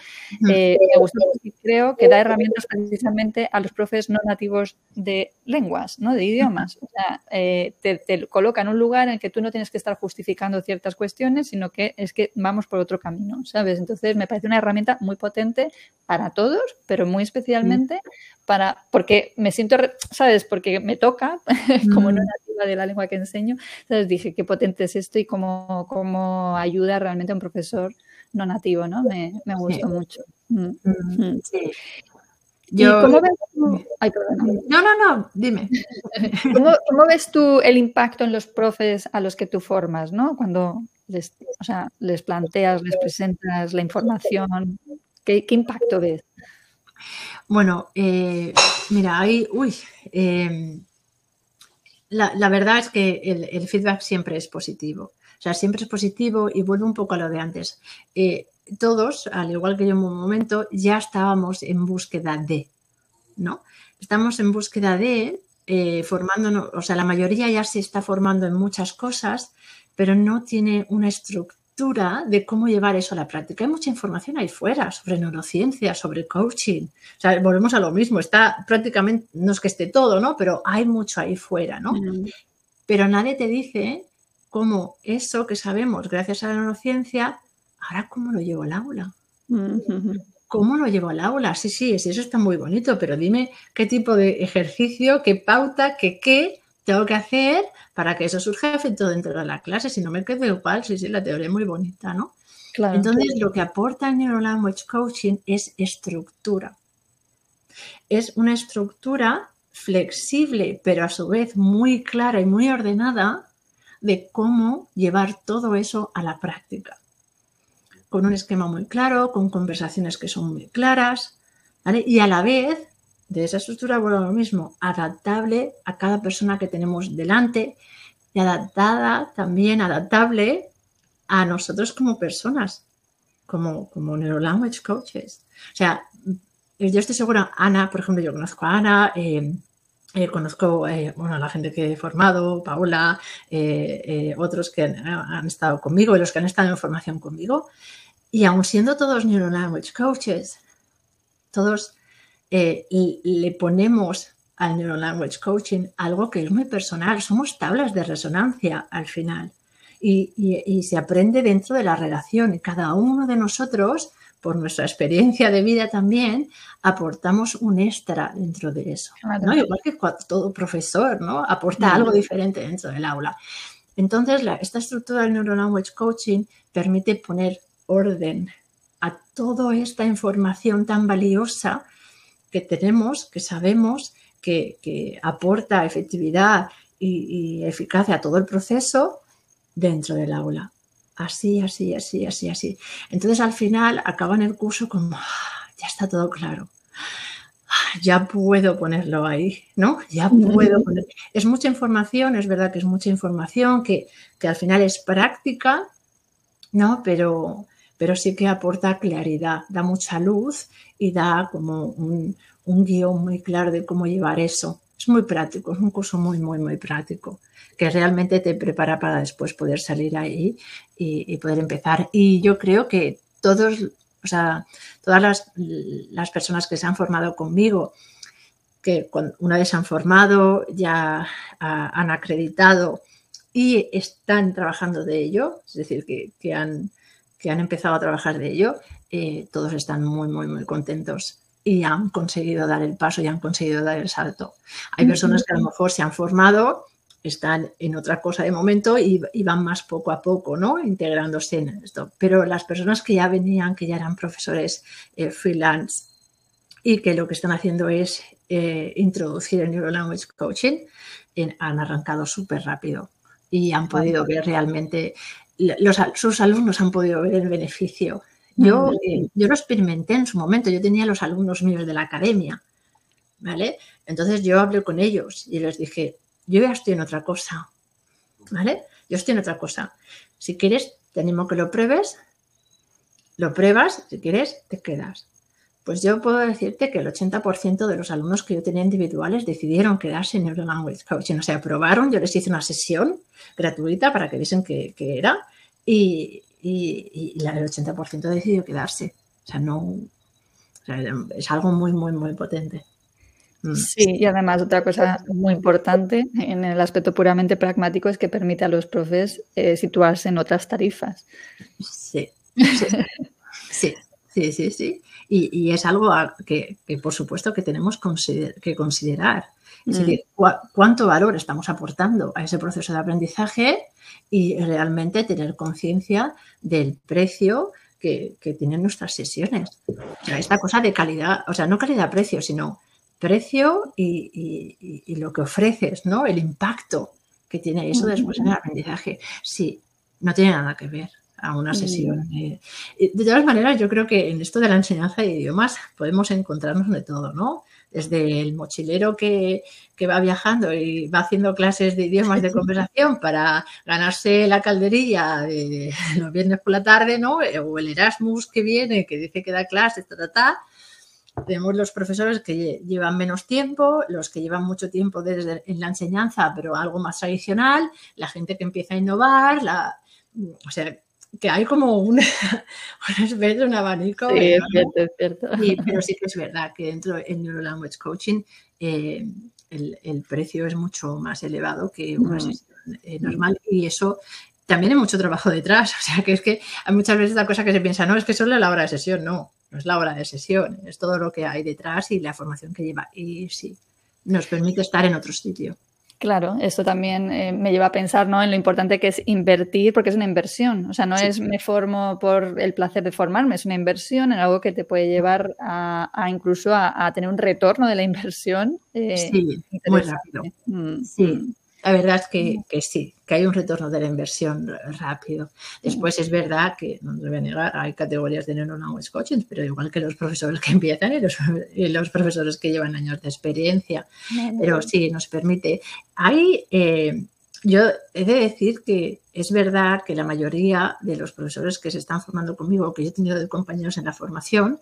Speaker 1: Eh, me gustó y creo que da herramientas precisamente a los profes no nativos de lenguas, ¿no? de idiomas. O sea, eh, te, te, coloca en un lugar en el que tú no tienes que estar justificando ciertas cuestiones, sino que es que vamos por otro camino, ¿sabes? Entonces, me parece una herramienta muy potente para todos, pero muy especialmente para, porque me siento, ¿sabes? Porque me toca, como no mm. nativa de la lengua que enseño, entonces dije, qué potente es esto y cómo, cómo ayuda realmente a un profesor no nativo, ¿no? Me, me gustó mucho. Mm, mm. Sí.
Speaker 2: Yo... ¿Cómo ves tú... Ay, no, no, no, dime.
Speaker 1: ¿Cómo, ¿Cómo, ves tú el impacto en los profes a los que tú formas, ¿no? Cuando les, o sea, les planteas, les presentas la información, ¿qué, qué impacto ves?
Speaker 2: Bueno, eh, mira, hay, uy, em, la, verdad es que el, feedback siempre es positivo. O sea, siempre es positivo y vuelvo un poco a lo de antes. Eh, todos, al igual que yo en un momento, ya estábamos en búsqueda de, ¿no? Estamos en búsqueda de, eh, formándonos, o sea, la mayoría ya se está formando en muchas cosas, pero no tiene una estructura de cómo llevar eso a la práctica. Hay mucha información ahí fuera sobre neurociencia, sobre coaching. O sea, volvemos a lo mismo, está prácticamente, no es que esté todo, ¿no? Pero hay mucho ahí fuera, ¿no? Mm. Pero nadie te dice cómo eso que sabemos gracias a la neurociencia, ahora cómo lo llevo al aula. Mm-hmm. ¿Cómo lo llevo al aula? Sí, sí, sí, eso está muy bonito, pero dime qué tipo de ejercicio, qué pauta, qué qué tengo que hacer para que eso surja efecto dentro de la clase, si no me quedo igual, sí, sí, la teoría es muy bonita, ¿no? Entonces, lo que aporta el Neuro Language Coaching es estructura. Es una estructura flexible, pero a su vez muy clara y muy ordenada de cómo llevar todo eso a la práctica. Con un esquema muy claro, con conversaciones que son muy claras, ¿vale? Y a la vez de esa estructura, bueno, lo mismo, adaptable a cada persona que tenemos delante y adaptada también, adaptable a nosotros como personas, como, como neurolanguage coaches. O sea, yo estoy segura, Ana, por ejemplo, yo conozco a Ana, eh, eh, conozco eh, bueno, a la gente que he formado, Paula, otros que han, han, estado conmigo y los que han estado en formación conmigo. Y aun siendo todos neurolanguage coaches, todos eh, le ponemos al Neurolanguage Coaching algo que es muy personal. Somos tablas de resonancia al final. Y, se aprende dentro de la relación. Y cada uno de nosotros, por nuestra experiencia de vida también, aportamos un extra dentro de eso. ¿no? Igual que todo profesor, ¿no? Aporta algo diferente dentro del aula. Entonces, esta estructura del Neurolanguage Coaching permite poner orden a toda esta información tan valiosa que tenemos, que sabemos que, aporta efectividad y, eficacia a todo el proceso dentro del aula. Así, así, así, así, así. Entonces al final acaban el curso como, ah, ya está todo claro. Ah, ya puedo ponerlo ahí, ¿no? Ya puedo poner. Es mucha información, es verdad que es mucha información, que, que al final es práctica, ¿no? Pero, pero sí que aporta claridad, da mucha luz y da como un, guion muy claro de cómo llevar eso. Es muy práctico, es un curso muy, muy, muy práctico, que realmente te prepara para después poder salir ahí y, poder empezar. Y yo creo que todos, o sea, todas las, las personas que se han formado conmigo, que una vez han formado, ya han acreditado y están trabajando de ello, es decir, que, que han, que han empezado a trabajar de ello, eh, todos están muy, muy, muy contentos y han conseguido dar el paso y han conseguido dar el salto. Hay personas que a lo mejor se han formado, están en otra cosa de momento y, van más poco a poco, ¿no? Integrándose en esto. Pero las personas que ya venían, que ya eran profesores eh, freelance y que lo que están haciendo es eh, introducir el Neuro Language Coaching, han arrancado súper rápido y han podido ver realmente, los, sus alumnos han podido ver el beneficio yo, eh, yo lo experimenté en su momento, yo tenía los alumnos míos de la academia, ¿vale? Entonces yo hablé con ellos y les dije, yo ya estoy en otra cosa, ¿vale? Yo estoy en otra cosa. Si quieres, te animo que lo pruebes, lo pruebas, si quieres, te quedas. Pues yo puedo decirte que el 80% de los alumnos que yo tenía individuales decidieron quedarse en Neuro Language Coaching. O sea, probaron, yo les hice una sesión gratuita para que viesen qué era y, y, y el 80% decidió quedarse. O sea, no. es algo muy, muy, muy potente.
Speaker 1: Mm. Sí, y además otra cosa muy importante en el aspecto puramente pragmático es que permite a los profes eh, situarse en otras tarifas.
Speaker 2: Sí, sí, sí, sí, sí. Y, es algo que, por supuesto que tenemos que considerar. Es mm. decir, cuánto valor estamos aportando a ese proceso de aprendizaje y realmente tener conciencia del precio que, tienen nuestras sesiones. O sea, esta cosa de calidad, o sea, no calidad-precio, sino precio y, lo que ofreces, ¿no? El impacto que tiene eso después en el aprendizaje. Sí, no tiene nada que ver a una sesión. Eh, de todas maneras, yo creo que en esto de la enseñanza de idiomas podemos encontrarnos de todo, ¿no? desde el mochilero que, va viajando y va haciendo clases de idiomas de conversación para ganarse la calderilla de los viernes por la tarde, ¿no? O el Erasmus que viene, que dice que da clases, ta, ta, ta. Tenemos los profesores que llevan menos tiempo, los que llevan mucho tiempo desde en la enseñanza, pero algo más tradicional, la gente que empieza a innovar, la, o sea, que hay como un, un un abanico.
Speaker 1: Sí, es cierto, es cierto.
Speaker 2: pero sí que es verdad que dentro del Neuro Language Coaching eh, el, precio es mucho más elevado que una mm. sesión eh, normal y eso también hay mucho trabajo detrás. O sea, que es que hay muchas veces la cosa que se piensa, no, es que solo la hora de sesión, no, no es la hora de sesión, es todo lo que hay detrás y la formación que lleva. Y sí, nos permite estar en otro sitio.
Speaker 1: Claro, esto también eh, me lleva a pensar ¿no? en lo importante que es invertir, porque es una inversión. O sea, no es me formo por el placer de formarme, es una inversión en algo que te puede llevar a, incluso a, tener un retorno de la inversión.
Speaker 2: Eh, sí, muy rápido. Mm, sí. La verdad es que, sí, que hay un retorno de la inversión rápido. Después es verdad que, no me voy a negar, hay categorías de neurolanguage coaching, pero igual que los profesores que empiezan y los, profesores que llevan años de experiencia. Pero sí, nos permite. Hay, eh, yo he de decir que es verdad que la mayoría de los profesores que se están formando conmigo, que yo he tenido de compañeros en la formación,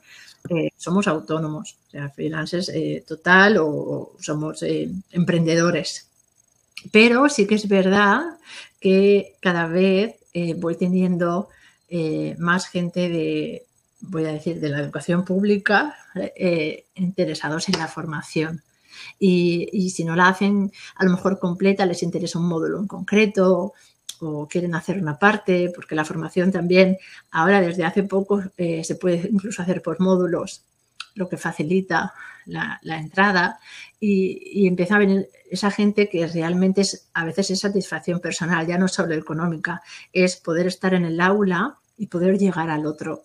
Speaker 2: eh, somos autónomos, o sea, freelancers eh, total o, somos emprendedores pero sí que es verdad que cada vez eh, voy teniendo eh, más gente de, voy a decir, de la educación pública eh, interesados en la formación. Y, si no la hacen a lo mejor completa, les interesa un módulo en concreto o quieren hacer una parte, porque la formación también ahora desde hace poco se puede incluso hacer por módulos, lo que facilita la, entrada y, empieza a venir esa gente que realmente es, a veces es satisfacción personal, ya no solo económica, es poder estar en el aula y poder llegar al otro,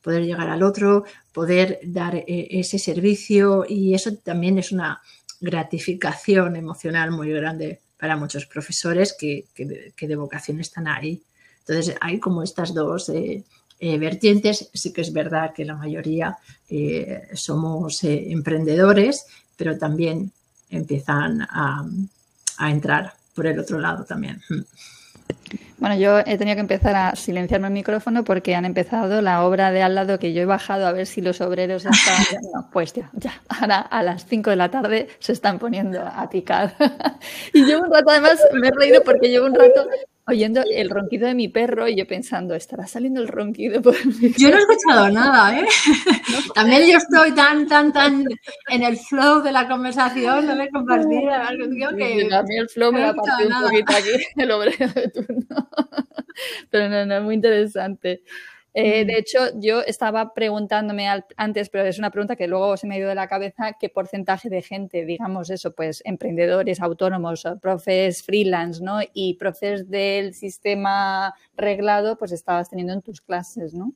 Speaker 2: poder llegar al otro, poder dar eh, ese servicio y eso también es una, gratificación emocional muy grande para muchos profesores que, de vocación están ahí. Entonces hay como estas dos eh, eh, vertientes. Sí que es verdad que la mayoría eh, somos emprendedores, pero también empiezan a, a entrar por el otro lado también.
Speaker 1: Bueno, yo he tenido que empezar a silenciarme el micrófono porque han empezado la obra de al lado que yo he bajado a ver si los obreros. No, pues ya, ya, ahora a las 5 de la tarde se están poniendo a picar. y llevo un rato, además, me he reído porque llevo un rato oyendo el ronquido de mi perro y yo pensando, ¿estará saliendo el ronquido por
Speaker 2: Yo no he escuchado nada, ¿eh? También yo estoy tan, tan, tan en el flow de la conversación, no me compartir algo que...
Speaker 1: También el flow me va a partir un poquito aquí, el obrero de turno. Pero no, no, muy interesante. Eh, de hecho, yo estaba preguntándome antes, pero es una pregunta que luego se me ha ido de la cabeza, qué porcentaje de gente, digamos eso, pues emprendedores, autónomos, profes freelance, ¿no? Y profes del sistema reglado, pues estabas teniendo en tus clases, ¿no?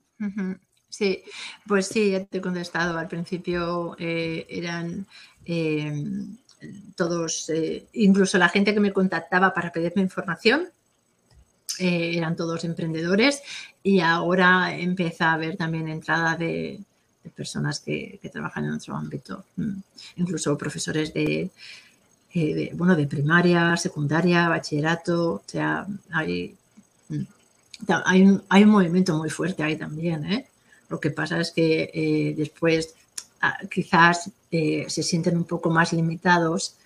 Speaker 2: Sí, pues sí, ya te he contestado. Al principio eh, eran eh, todos, incluso la gente que me contactaba para pedirme información, eh, eran todos emprendedores y ahora empieza a haber también entrada de, personas que, trabajan en otro ámbito, mm. incluso profesores eh, de, bueno, de primaria, secundaria, bachillerato, o sea, hay, mm, hay, un, hay un movimiento muy fuerte ahí también. ¿eh? Lo que pasa es que después ah, quizás se sienten un poco más limitados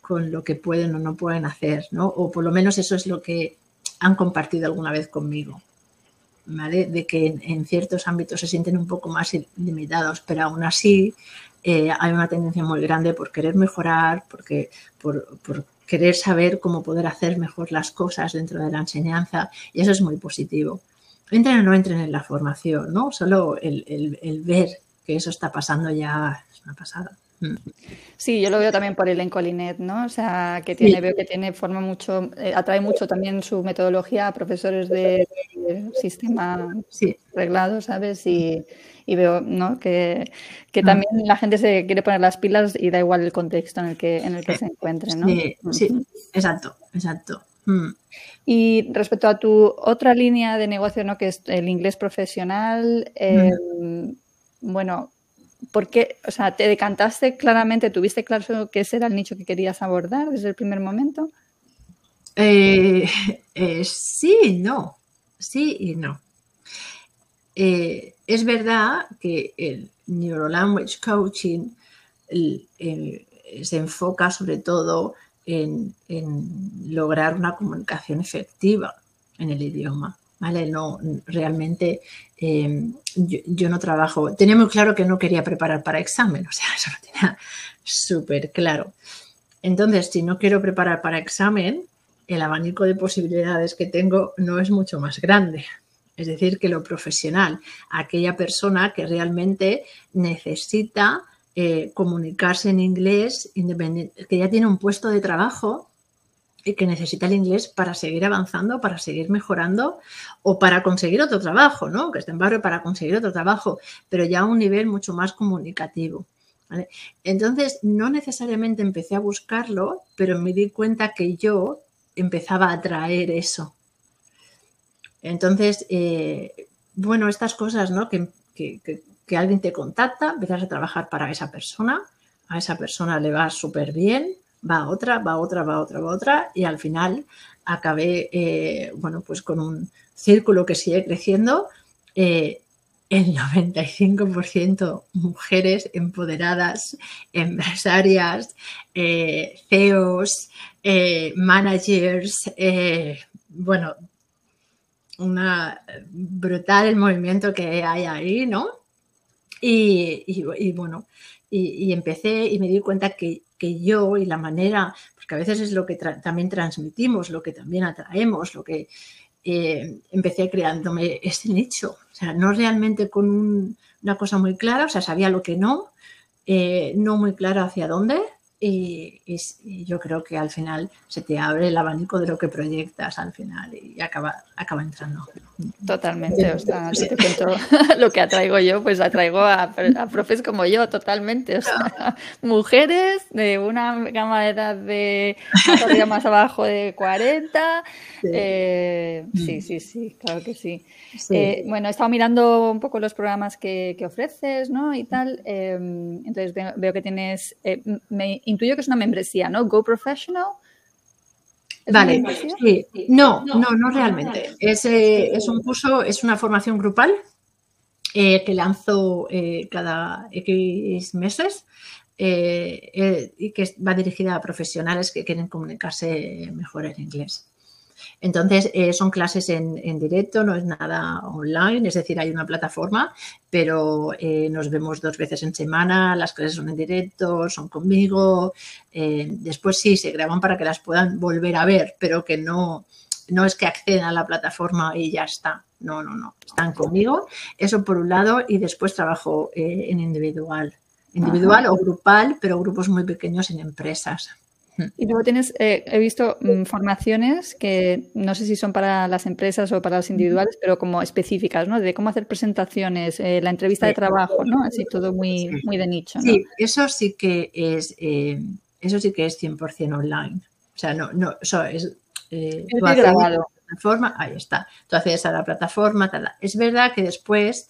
Speaker 2: con lo que pueden o no pueden hacer, ¿no? O por lo menos eso es lo que han compartido alguna vez conmigo. ¿vale? De que en, ciertos ámbitos se sienten un poco más limitados, pero aún así eh, hay una tendencia muy grande por querer mejorar, porque, por, querer saber cómo poder hacer mejor las cosas dentro de la enseñanza y eso es muy positivo. Entren o no entren en la formación, ¿no? Solo el, el ver que eso está pasando ya es una pasada. Mm.
Speaker 1: Sí, yo lo veo también por el Encolinet, ¿no? O sea, que tiene, veo que tiene, forma mucho, eh, atrae mucho también su metodología a profesores de, sistema reglado, ¿sabes? Y, veo, ¿no? Que, mm. también la gente se quiere poner las pilas y da igual el contexto en el que, en el que se encuentre, ¿no?
Speaker 2: Sí, sí, exacto, exacto. Mm.
Speaker 1: Y respecto a tu otra línea de negocio, ¿no? Que es el inglés profesional, eh, bueno, ¿por qué? O sea, ¿te decantaste claramente, tuviste claro que ese era el nicho que querías abordar desde el primer momento?
Speaker 2: Eh, eh, sí no. Sí y no. Eh, es verdad que el Neurolanguage Coaching se enfoca sobre todo en, lograr una comunicación efectiva en el idioma. ¿Vale? No, realmente em, yo, no trabajo, tenía muy claro que no quería preparar para examen, o sea, eso lo tenía súper claro. Entonces, si no quiero preparar para examen, el abanico de posibilidades que tengo no es mucho más grande. Es decir, que lo profesional, aquella persona que realmente necesita eh, comunicarse en inglés, que ya tiene un puesto de trabajo y que necesita el inglés para seguir avanzando, para seguir mejorando o para conseguir otro trabajo, ¿no? Que esté en barrio para conseguir otro trabajo, pero ya a un nivel mucho más comunicativo. Entonces, no necesariamente empecé a buscarlo, pero me di cuenta que yo empezaba a traer eso. Entonces, eh, bueno, estas cosas, ¿no? Que, que alguien te contacta, empiezas a trabajar para esa persona, a esa persona le va súper bien, va otra, va otra, va otra, va otra y al final acabé, eh, bueno, pues con un círculo que sigue creciendo. Eh, el 95% mujeres empoderadas, empresarias, eh, CEOs, managers, bueno, una brutal movimiento que hay ahí, ¿no? Y, bueno, y, empecé y me di cuenta que que yo y la manera, porque a veces es lo que también transmitimos, lo que también atraemos, lo que eh, empecé creándome ese nicho. O sea, no realmente con una cosa muy clara, o sea, sabía lo que no, eh, no muy claro hacia dónde. Y, yo creo que al final se te abre el abanico de lo que proyectas al final y acaba, acaba entrando.
Speaker 1: Totalmente, o sea, si te cuento lo que atraigo yo, pues atraigo a, profes como yo, totalmente. O sea, mujeres de una gama de edad de más abajo de 40. Eh, sí, sí, sí, claro que sí. Eh, bueno, he estado mirando un poco los programas que, ofreces, ¿no? Y tal. Em, entonces veo, que tienes, eh, me intuyo que es una membresía, ¿no? Go Professional.
Speaker 2: Vale, sí. No, no, no realmente. Es, eh, es un curso, es una formación grupal eh, que lanzo eh, cada X meses y que va dirigida a profesionales que quieren comunicarse mejor en inglés. Entonces, eh, son clases en, directo, no es nada online, es decir, hay una plataforma, pero eh, nos vemos dos veces en semana, las clases son en directo, son conmigo. Eh, después sí, se graban para que las puedan volver a ver, pero que no, no es que accedan a la plataforma y ya está. No, no, no. Están conmigo. Eso por un lado y después trabajo en individual. Individual o grupal, pero grupos muy pequeños en empresas.
Speaker 1: Y luego tienes, eh, he visto mm, formaciones que no sé si son para las empresas o para los individuales, pero como específicas, ¿no? De cómo hacer presentaciones, eh, la entrevista de trabajo, ¿no? Así todo muy, muy de nicho.
Speaker 2: Sí, eso sí que es, eh, eso sí que es 100% online. O sea, no, no, eso es...
Speaker 1: Eh, grabado.
Speaker 2: Plataforma, ahí está. Tú haces a la plataforma, tal. Es verdad que después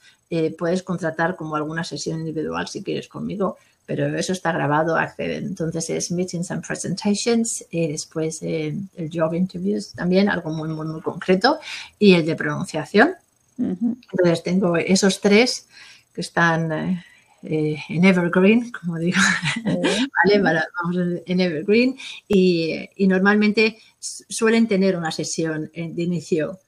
Speaker 2: puedes contratar como alguna sesión individual si quieres conmigo, pero eso está grabado, acceden. Entonces es meetings and presentations y después eh, el job interviews también, algo muy, muy, muy concreto, y el de pronunciación. Entonces tengo esos tres que están eh, eh, en Evergreen, como digo, ¿vale? vamos en Evergreen y, y, normalmente suelen tener una sesión de inicio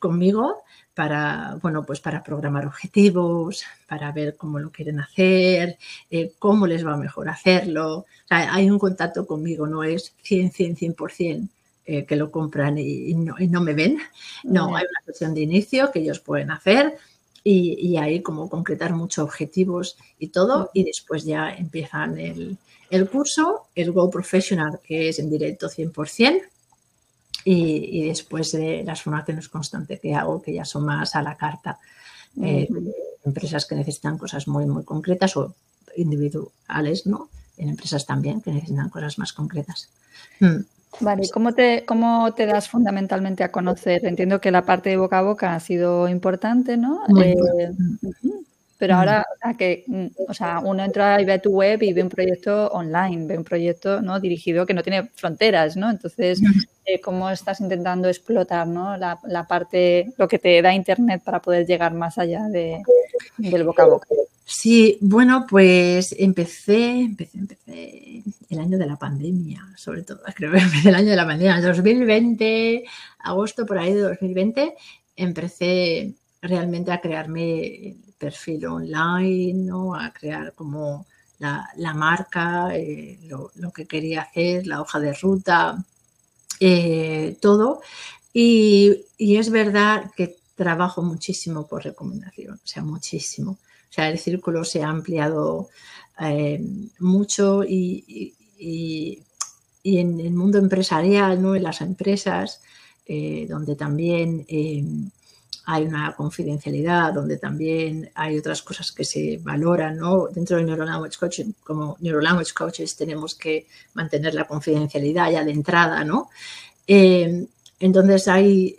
Speaker 2: conmigo para, bueno, pues para programar objetivos, para ver cómo lo quieren hacer, eh, cómo les va mejor hacerlo. hay un contacto conmigo, no es 100, 100, 100% eh, que lo compran y, no, me ven. No, hay una sesión de inicio que ellos pueden hacer y, y ahí como concretar muchos objetivos y todo y después ya empiezan el, el curso, el Go Professional, que es en directo 100%, y, después de las formaciones constantes que hago, que ya son más a la carta. Eh, empresas que necesitan cosas muy, muy concretas o individuales, ¿no? En empresas también que necesitan cosas más concretas.
Speaker 1: Mm. Vale, ¿cómo te, ¿cómo te das fundamentalmente a conocer? Entiendo que la parte de boca a boca ha sido importante, ¿no? Eh, pero ahora, o que, mm, o sea, uno entra y ve tu web y ve un proyecto online, ve un proyecto ¿no? dirigido que no tiene fronteras, ¿no? Entonces, eh, ¿cómo estás intentando explotar ¿no? la, la, parte, lo que te da Internet para poder llegar más allá de, del boca a boca?
Speaker 2: Sí, bueno, pues empecé, empecé, empecé el año de la pandemia, sobre todo, creo que empecé el año de la pandemia, 2020, agosto por ahí de 2020, empecé realmente a crearme perfil online, ¿no? a crear como la, marca, eh, lo, que quería hacer, la hoja de ruta, eh, todo. Y, es verdad que trabajo muchísimo por recomendación, o sea, muchísimo. O sea, el círculo se ha ampliado eh, mucho y, en el mundo empresarial, ¿no? en las empresas, donde también hay una confidencialidad, donde también hay otras cosas que se valoran, ¿no? Dentro del Neurolanguage Coaching, como Neurolanguage Coaches, tenemos que mantener la confidencialidad ya de entrada, ¿no? Eh, entonces hay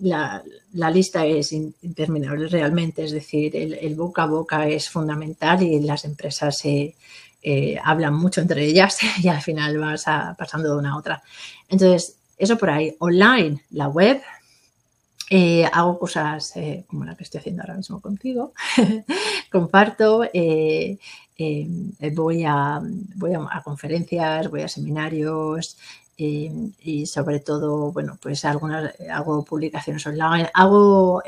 Speaker 2: la, lista es interminable realmente, es decir, el, boca a boca es fundamental y las empresas se eh, hablan mucho entre ellas y al final vas pasando de una a otra. Entonces, eso por ahí. Online, la web, eh, hago cosas eh, como la que estoy haciendo ahora mismo contigo. Comparto, eh, voy, a, voy a, conferencias, voy a seminarios y sobre todo, bueno, pues algunas, hago publicaciones online, hago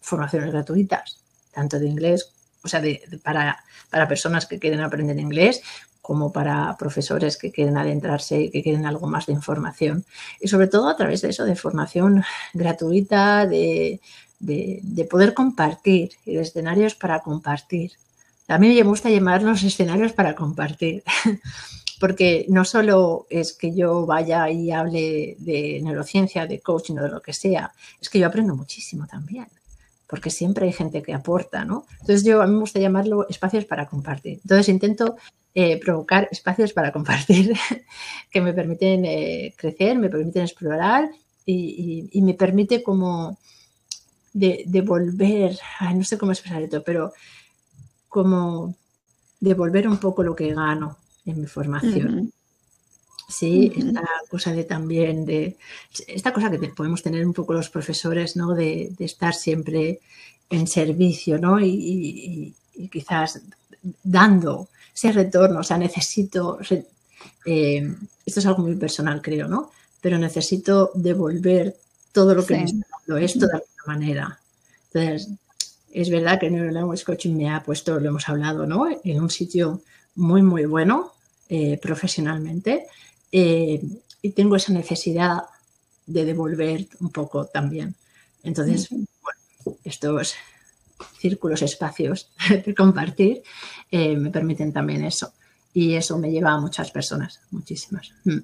Speaker 2: formaciones gratuitas, tanto de inglés, o sea, para, para personas que quieren aprender inglés, como para profesores que quieren adentrarse y que quieren algo más de información. Y sobre todo a través de eso, de formación gratuita, de, poder compartir y de escenarios para compartir. A mí me gusta llamar los escenarios para compartir, porque no solo es que yo vaya y hable de neurociencia, de coaching o de lo que sea, es que yo aprendo muchísimo también porque siempre hay gente que aporta, ¿no? Entonces yo a mí me gusta llamarlo espacios para compartir. Entonces intento eh, provocar espacios para compartir que me permiten eh, crecer, me permiten explorar y, me permite como devolver, no sé cómo expresar esto, pero como devolver un poco lo que gano en mi formación. Sí, esta cosa de también, de esta cosa que podemos tener un poco los profesores, ¿no? De, estar siempre en servicio, ¿no? Y, quizás dando ese retorno, o sea, necesito, eh, esto es algo muy personal, creo, ¿no? Pero necesito devolver todo lo que me está dando esto de alguna manera. Entonces, es verdad que Neuro Language Coaching me ha puesto, lo hemos hablado, ¿no? En un sitio muy, muy bueno eh, profesionalmente eh, y tengo esa necesidad de devolver un poco también. Entonces, bueno, estos círculos, espacios de compartir eh, me permiten también eso. Y eso me lleva a muchas personas, muchísimas. Mm.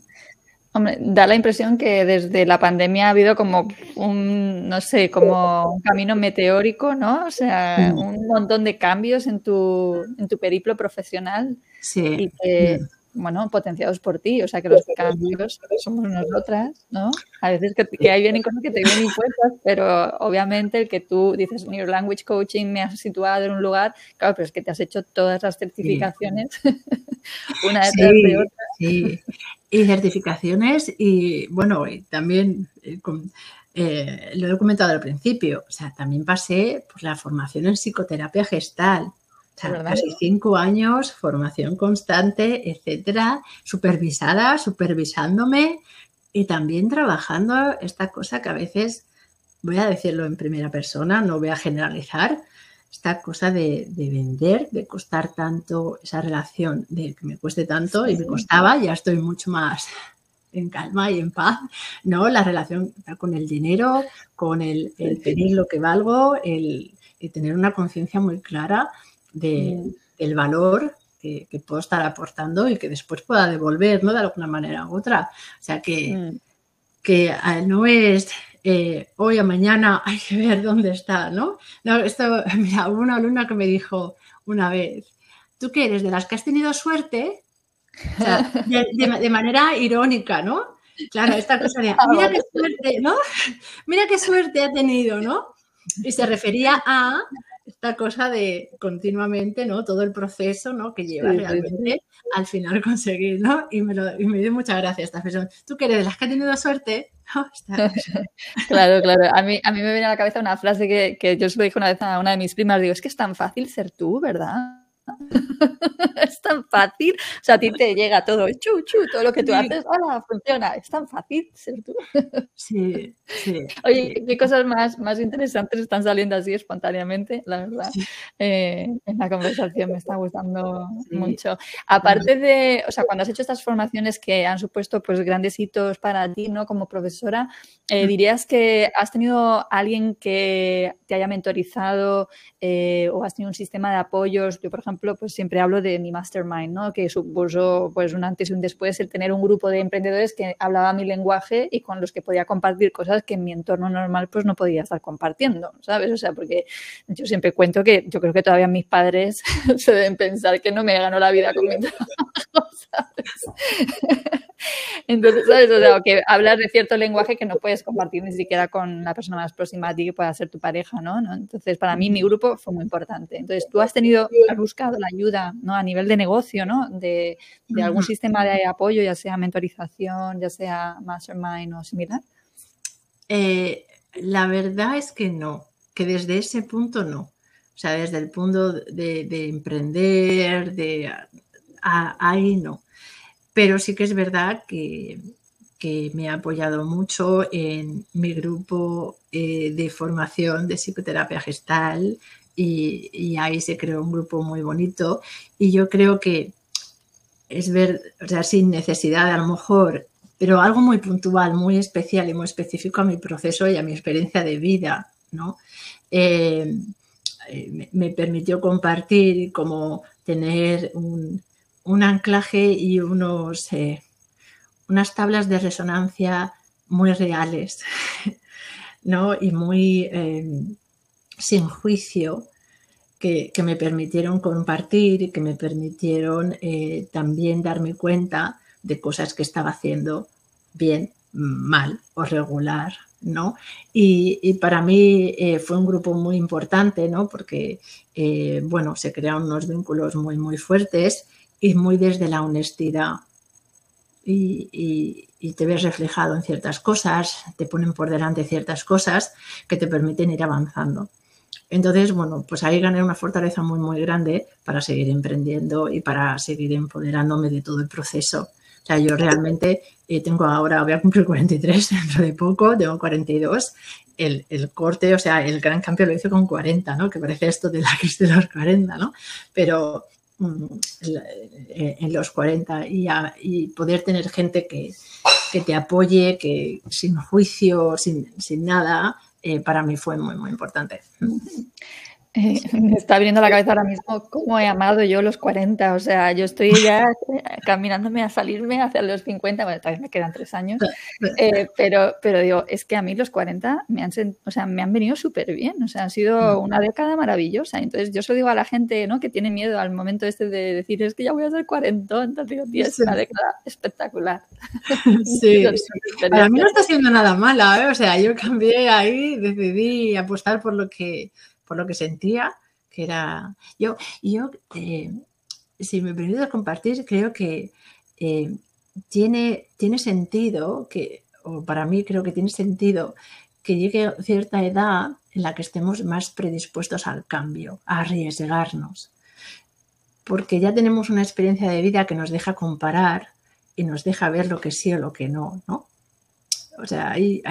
Speaker 1: Hombre, da la impresión que desde la pandemia ha habido como un, no sé, como un camino meteórico, ¿no? O sea, mm. un montón de cambios en tu, en tu periplo profesional.
Speaker 2: Sí.
Speaker 1: Y que, mm bueno, potenciados por ti, o sea que los cambios somos nosotras, ¿no? A veces que, que vienen cosas que te vienen impuestas, pero obviamente el que tú dices New Language Coaching me has situado en un lugar, claro, pero es que te has hecho todas las certificaciones, una detrás de otra.
Speaker 2: Sí, y certificaciones y bueno, y también eh, eh, lo he comentado al principio, o sea, también pasé por la formación en psicoterapia gestal casi cinco años, formación constante, etcétera, supervisada, supervisándome y también trabajando esta cosa que a veces, voy a decirlo en primera persona, no voy a generalizar, esta cosa de, vender, de costar tanto esa relación, de que me cueste tanto y me costaba, ya estoy mucho más en calma y en paz, ¿no? La relación con el dinero, con el, pedir lo que valgo, el, el tener una conciencia muy clara de, del valor que, puedo estar aportando y que después pueda devolver, ¿no? De alguna manera u otra. O sea que, mm. que ah, no es eh, hoy o mañana hay que ver dónde está, ¿no? no esto, mira, hubo una alumna que me dijo una vez, ¿tú qué eres? ¿De las que has tenido suerte? de, manera irónica, ¿no? Claro, esta cosa de, mira qué suerte, ¿no? Mira qué suerte ha tenido, ¿no? Y se refería a esta cosa de continuamente, ¿no? Todo el proceso, ¿no? Que lleva realmente al final conseguir, ¿no? Y me, lo, y me dio muchas gracias esta persona. Tú que eres de las que ha tenido suerte,
Speaker 1: claro, claro. A mí, a mí me viene a la cabeza una frase que, que yo se lo dije una vez a una de mis primas, digo, es que es tan fácil ser tú, ¿verdad? es tan fácil. O sea, a ti te llega todo, chu, chu, todo lo que tú haces, ¡hola! Funciona. Es tan fácil ser tú.
Speaker 2: sí, sí.
Speaker 1: Oye, qué cosas más, más interesantes están saliendo así espontáneamente, la verdad. Eh, en la conversación me está gustando mucho. Aparte de, o sea, cuando has hecho estas formaciones que han supuesto pues grandes hitos para ti, ¿no? Como profesora, eh, ¿dirías que has tenido alguien que te haya mentorizado eh, o has tenido un sistema de apoyos? Yo, por ejemplo, pues siempre hablo de mi mastermind, ¿no? Que supuso pues un antes y un después el tener un grupo de emprendedores que hablaba mi lenguaje y con los que podía compartir cosas que en mi entorno normal pues no podía estar compartiendo, ¿sabes? O sea, porque yo siempre cuento que yo creo que todavía mis padres se deben pensar que no me ganó la vida con mi trabajo, ¿sabes? Entonces, ¿sabes? O sea, que hablas de cierto lenguaje que no puedes compartir ni siquiera con la persona más próxima a ti que pueda ser tu pareja, ¿no? Entonces, para mí mi grupo fue muy importante. Entonces, tú has tenido, has buscado la ayuda, ¿no? A nivel de negocio, ¿no? De, algún sistema de apoyo, ya sea mentorización, ya sea mastermind o similar.
Speaker 2: Eh, la verdad es que no, que desde ese punto no. O sea, desde el punto de, emprender, de ahí no. Pero sí que es verdad que, me ha apoyado mucho en mi grupo eh, de formación de psicoterapia gestal y, ahí se creó un grupo muy bonito y yo creo que es ver, o sea, sin necesidad a lo mejor, pero algo muy puntual, muy especial y muy específico a mi proceso y a mi experiencia de vida, ¿no? Eh, me, me, permitió compartir como tener un, un anclaje y unos, eh, unas tablas de resonancia muy reales, ¿no? Y muy sin juicio que, me permitieron compartir y que me permitieron también darme cuenta de cosas que estaba haciendo bien, mal o regular, ¿no? Y, para mí eh, fue un grupo muy importante, ¿no? Porque, eh, bueno, se crearon unos vínculos muy, muy fuertes y muy desde la honestidad. Y, te ves reflejado en ciertas cosas, te ponen por delante ciertas cosas que te permiten ir avanzando. Entonces, bueno, pues ahí gané una fortaleza muy, muy grande para seguir emprendiendo y para seguir empoderándome de todo el proceso sea, yo realmente eh, tengo ahora, voy a cumplir 43 dentro de poco, tengo 42. El, el, corte, o sea, el gran cambio lo hice con 40, ¿no? Que parece esto de la crisis de los 40, ¿no? Pero en los 40 y, y poder tener gente que, que, te apoye, que sin juicio, sin, sin nada, eh, para mí fue muy, muy importante.
Speaker 1: Eh, me está viniendo a la cabeza ahora mismo cómo he amado yo los 40. O sea, yo estoy ya eh, caminándome a salirme hacia los 50. Bueno, todavía me quedan tres años. Eh, pero, pero digo, es que a mí los 40 me han, o sea, me han venido súper bien. O sea, han sido mm. una década maravillosa. Entonces, yo se lo digo a la gente ¿no? que tiene miedo al momento este de decir, es que ya voy a ser 40. Entonces, digo, tío, es una década espectacular.
Speaker 2: Sí, Para mí no está siendo nada mala. O sea, yo cambié ahí, decidí apostar por lo que por lo que sentía, que era yo. Yo, eh, si me permito compartir, creo que eh, tiene, tiene sentido, que, o para mí creo que tiene sentido que llegue cierta edad en la que estemos más predispuestos al cambio, a arriesgarnos. Porque ya tenemos una experiencia de vida que nos deja comparar y nos deja ver lo que sí o lo que no, ¿no? O sea, hay,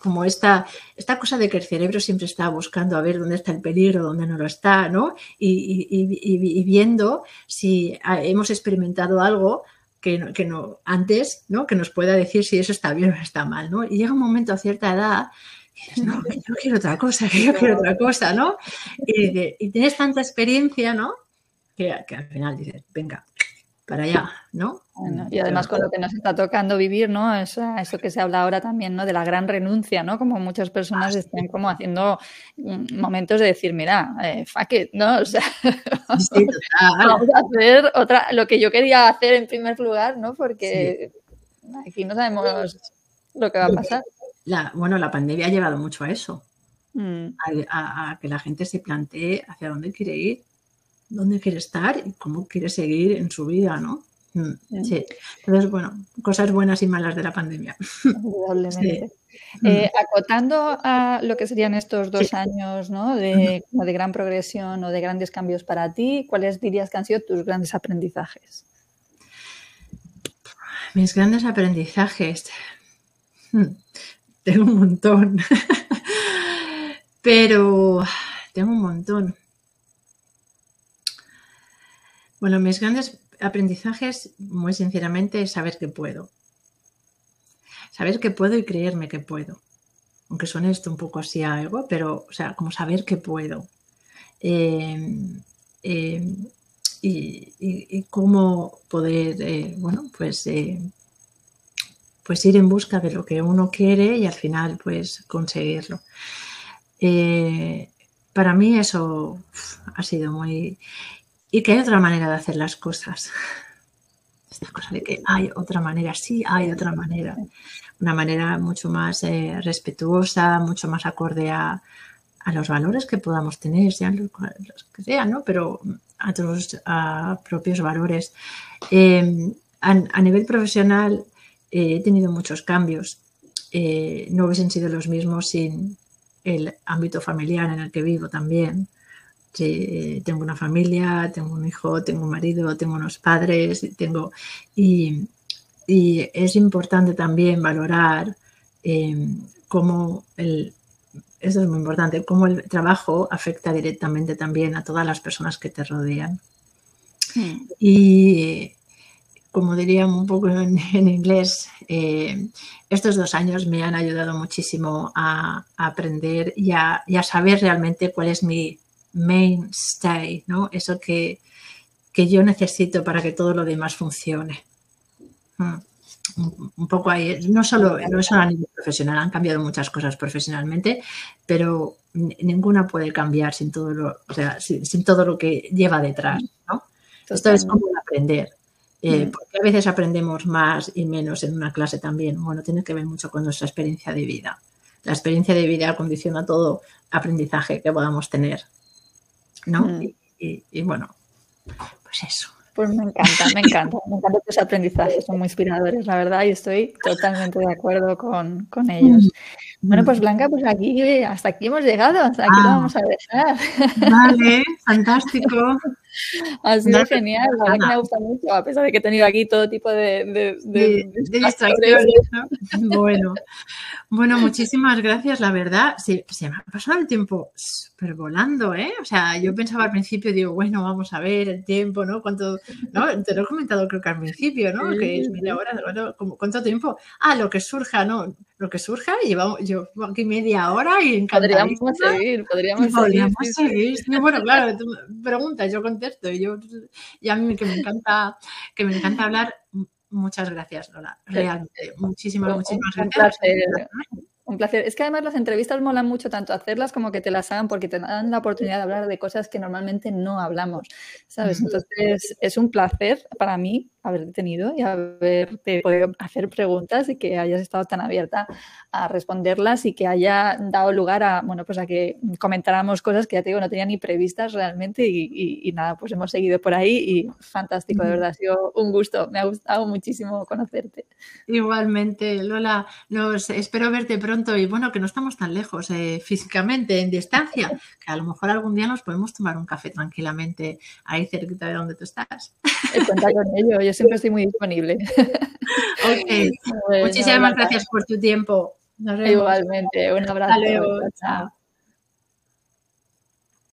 Speaker 2: como esta, esta cosa de que el cerebro siempre está buscando a ver dónde está el peligro, dónde no lo está, ¿no? Y, viendo si hemos experimentado algo que, no, antes, ¿no? Que nos pueda decir si eso está bien o está mal, ¿no? Y llega un momento a cierta edad que dices, no, que yo quiero otra cosa, que yo quiero otra cosa, ¿no? Y, tienes tanta experiencia, ¿no? Que, que al final dices, venga, para allá, ¿no?
Speaker 1: y además con lo que nos está tocando vivir, ¿no? Eso, eso, que se habla ahora también, ¿no? De la gran renuncia, ¿no? Como muchas personas están como haciendo mm, momentos de decir, mira, eh, fuck it, ¿no? O sea, vamos a hacer otra, lo que yo quería hacer en primer lugar, ¿no? Porque aquí no sabemos lo que va a pasar.
Speaker 2: La, bueno, la pandemia ha llevado mucho a eso, mm. a que la gente se plantee hacia dónde quiere ir dónde quiere estar y cómo quiere seguir en su vida, ¿no? Mm, sí. Entonces, bueno, cosas buenas y malas de la pandemia.
Speaker 1: Eh, acotando a lo que serían estos dos años ¿no? de, de, gran progresión o de grandes cambios para ti, ¿cuáles dirías que han sido tus grandes aprendizajes?
Speaker 2: Mis grandes aprendizajes. Hmm, tengo un montón. Pero tengo un montón. Bueno, mis grandes aprendizajes, muy sinceramente, es saber que puedo. Saber que puedo y creerme que puedo. Aunque suene esto un poco así a ego, pero, o sea, como saber que puedo. Em, em, y, cómo poder, eh, bueno, pues, eh, pues ir en busca de lo que uno quiere y al final, pues, conseguirlo. Eh, para mí eso ha sido muy y que hay otra manera de hacer las cosas. Esta cosa de que hay otra manera, sí, hay otra manera. Una manera mucho más eh, respetuosa, mucho más acorde a, los valores que podamos tener, sean los, que sean, ¿no? Pero a tus propios valores. Em, a, nivel profesional eh, he tenido muchos cambios. Eh, no hubiesen sido los mismos sin el ámbito familiar en el que vivo también tengo una familia, tengo un hijo, tengo un marido, tengo unos padres, tengo y, es importante también valorar em, cómo el eso es muy importante, cómo el trabajo afecta directamente también a todas las personas que te rodean. Hmm. Y como diría un poco en, inglés, eh, estos dos años me han ayudado muchísimo a, aprender y a, saber realmente cuál es mi, mainstay, ¿no? Eso que, que yo necesito para que todo lo demás funcione. Mm, un poco ahí, no solo, no solo a nivel profesional, han cambiado muchas cosas profesionalmente, pero ninguna puede cambiar sin todo lo, o sea, sin, todo lo que lleva detrás, ¿no? Esto es como aprender. Eh, mm. porque a veces aprendemos más y menos en una clase también. Bueno, tiene que ver mucho con nuestra experiencia de vida. La experiencia de vida condiciona todo aprendizaje que podamos tener. ¿No? Mm. y bueno, pues eso.
Speaker 1: Pues me encanta, me encanta, me encantan tus aprendizajes, son muy inspiradores, la verdad, y estoy totalmente de acuerdo con, con ellos. Bueno, pues Blanca, pues aquí, hasta aquí hemos llegado, hasta aquí lo ah. vamos a dejar.
Speaker 2: Vale, fantástico.
Speaker 1: Ha sido genial, la que me gusta mucho, a pesar de que he tenido aquí todo tipo de, de, de,
Speaker 2: distracciones. Bueno, bueno, muchísimas gracias, la verdad, se, se me ha pasado el tiempo súper volando, ¿eh? O sea, yo pensaba al principio, digo, bueno, vamos a ver el tiempo, ¿no? ¿Cuánto, no? Te lo he comentado creo que al principio, ¿no? Que es media hora, ¿cuánto tiempo? Ah, lo que surja, ¿no? Lo que surja, llevamos, yo aquí media hora y
Speaker 1: Podríamos seguir, podríamos,
Speaker 2: seguir. bueno, claro, tú preguntas, yo contesto y yo, y a mí que me encanta, que me encanta hablar, muchas gracias, Lola. Realmente, muchísimas, muchísimas gracias.
Speaker 1: Un placer. Es que además las entrevistas molan mucho tanto hacerlas como que te las hagan porque te dan la oportunidad de hablar de cosas que normalmente no hablamos, ¿sabes? Entonces es un placer para mí haberte tenido y haberte podido hacer preguntas y que hayas estado tan abierta a responderlas y que haya dado lugar a, bueno, pues a que comentáramos cosas que ya te digo, no tenía ni previstas realmente y, nada, pues hemos seguido por ahí y fantástico, de verdad, ha sido un gusto, me ha gustado muchísimo conocerte.
Speaker 2: Igualmente, Lola, nos espero verte pronto y bueno, que no estamos tan lejos eh, físicamente, en distancia, que a lo mejor algún día nos podemos tomar un café tranquilamente ahí cerquita de donde tú estás.
Speaker 1: Cuenta con ello, yo siempre estoy muy disponible.
Speaker 2: Muchísimas gracias por tu tiempo.
Speaker 1: Igualmente, un abrazo.
Speaker 2: Hasta luego. Chao.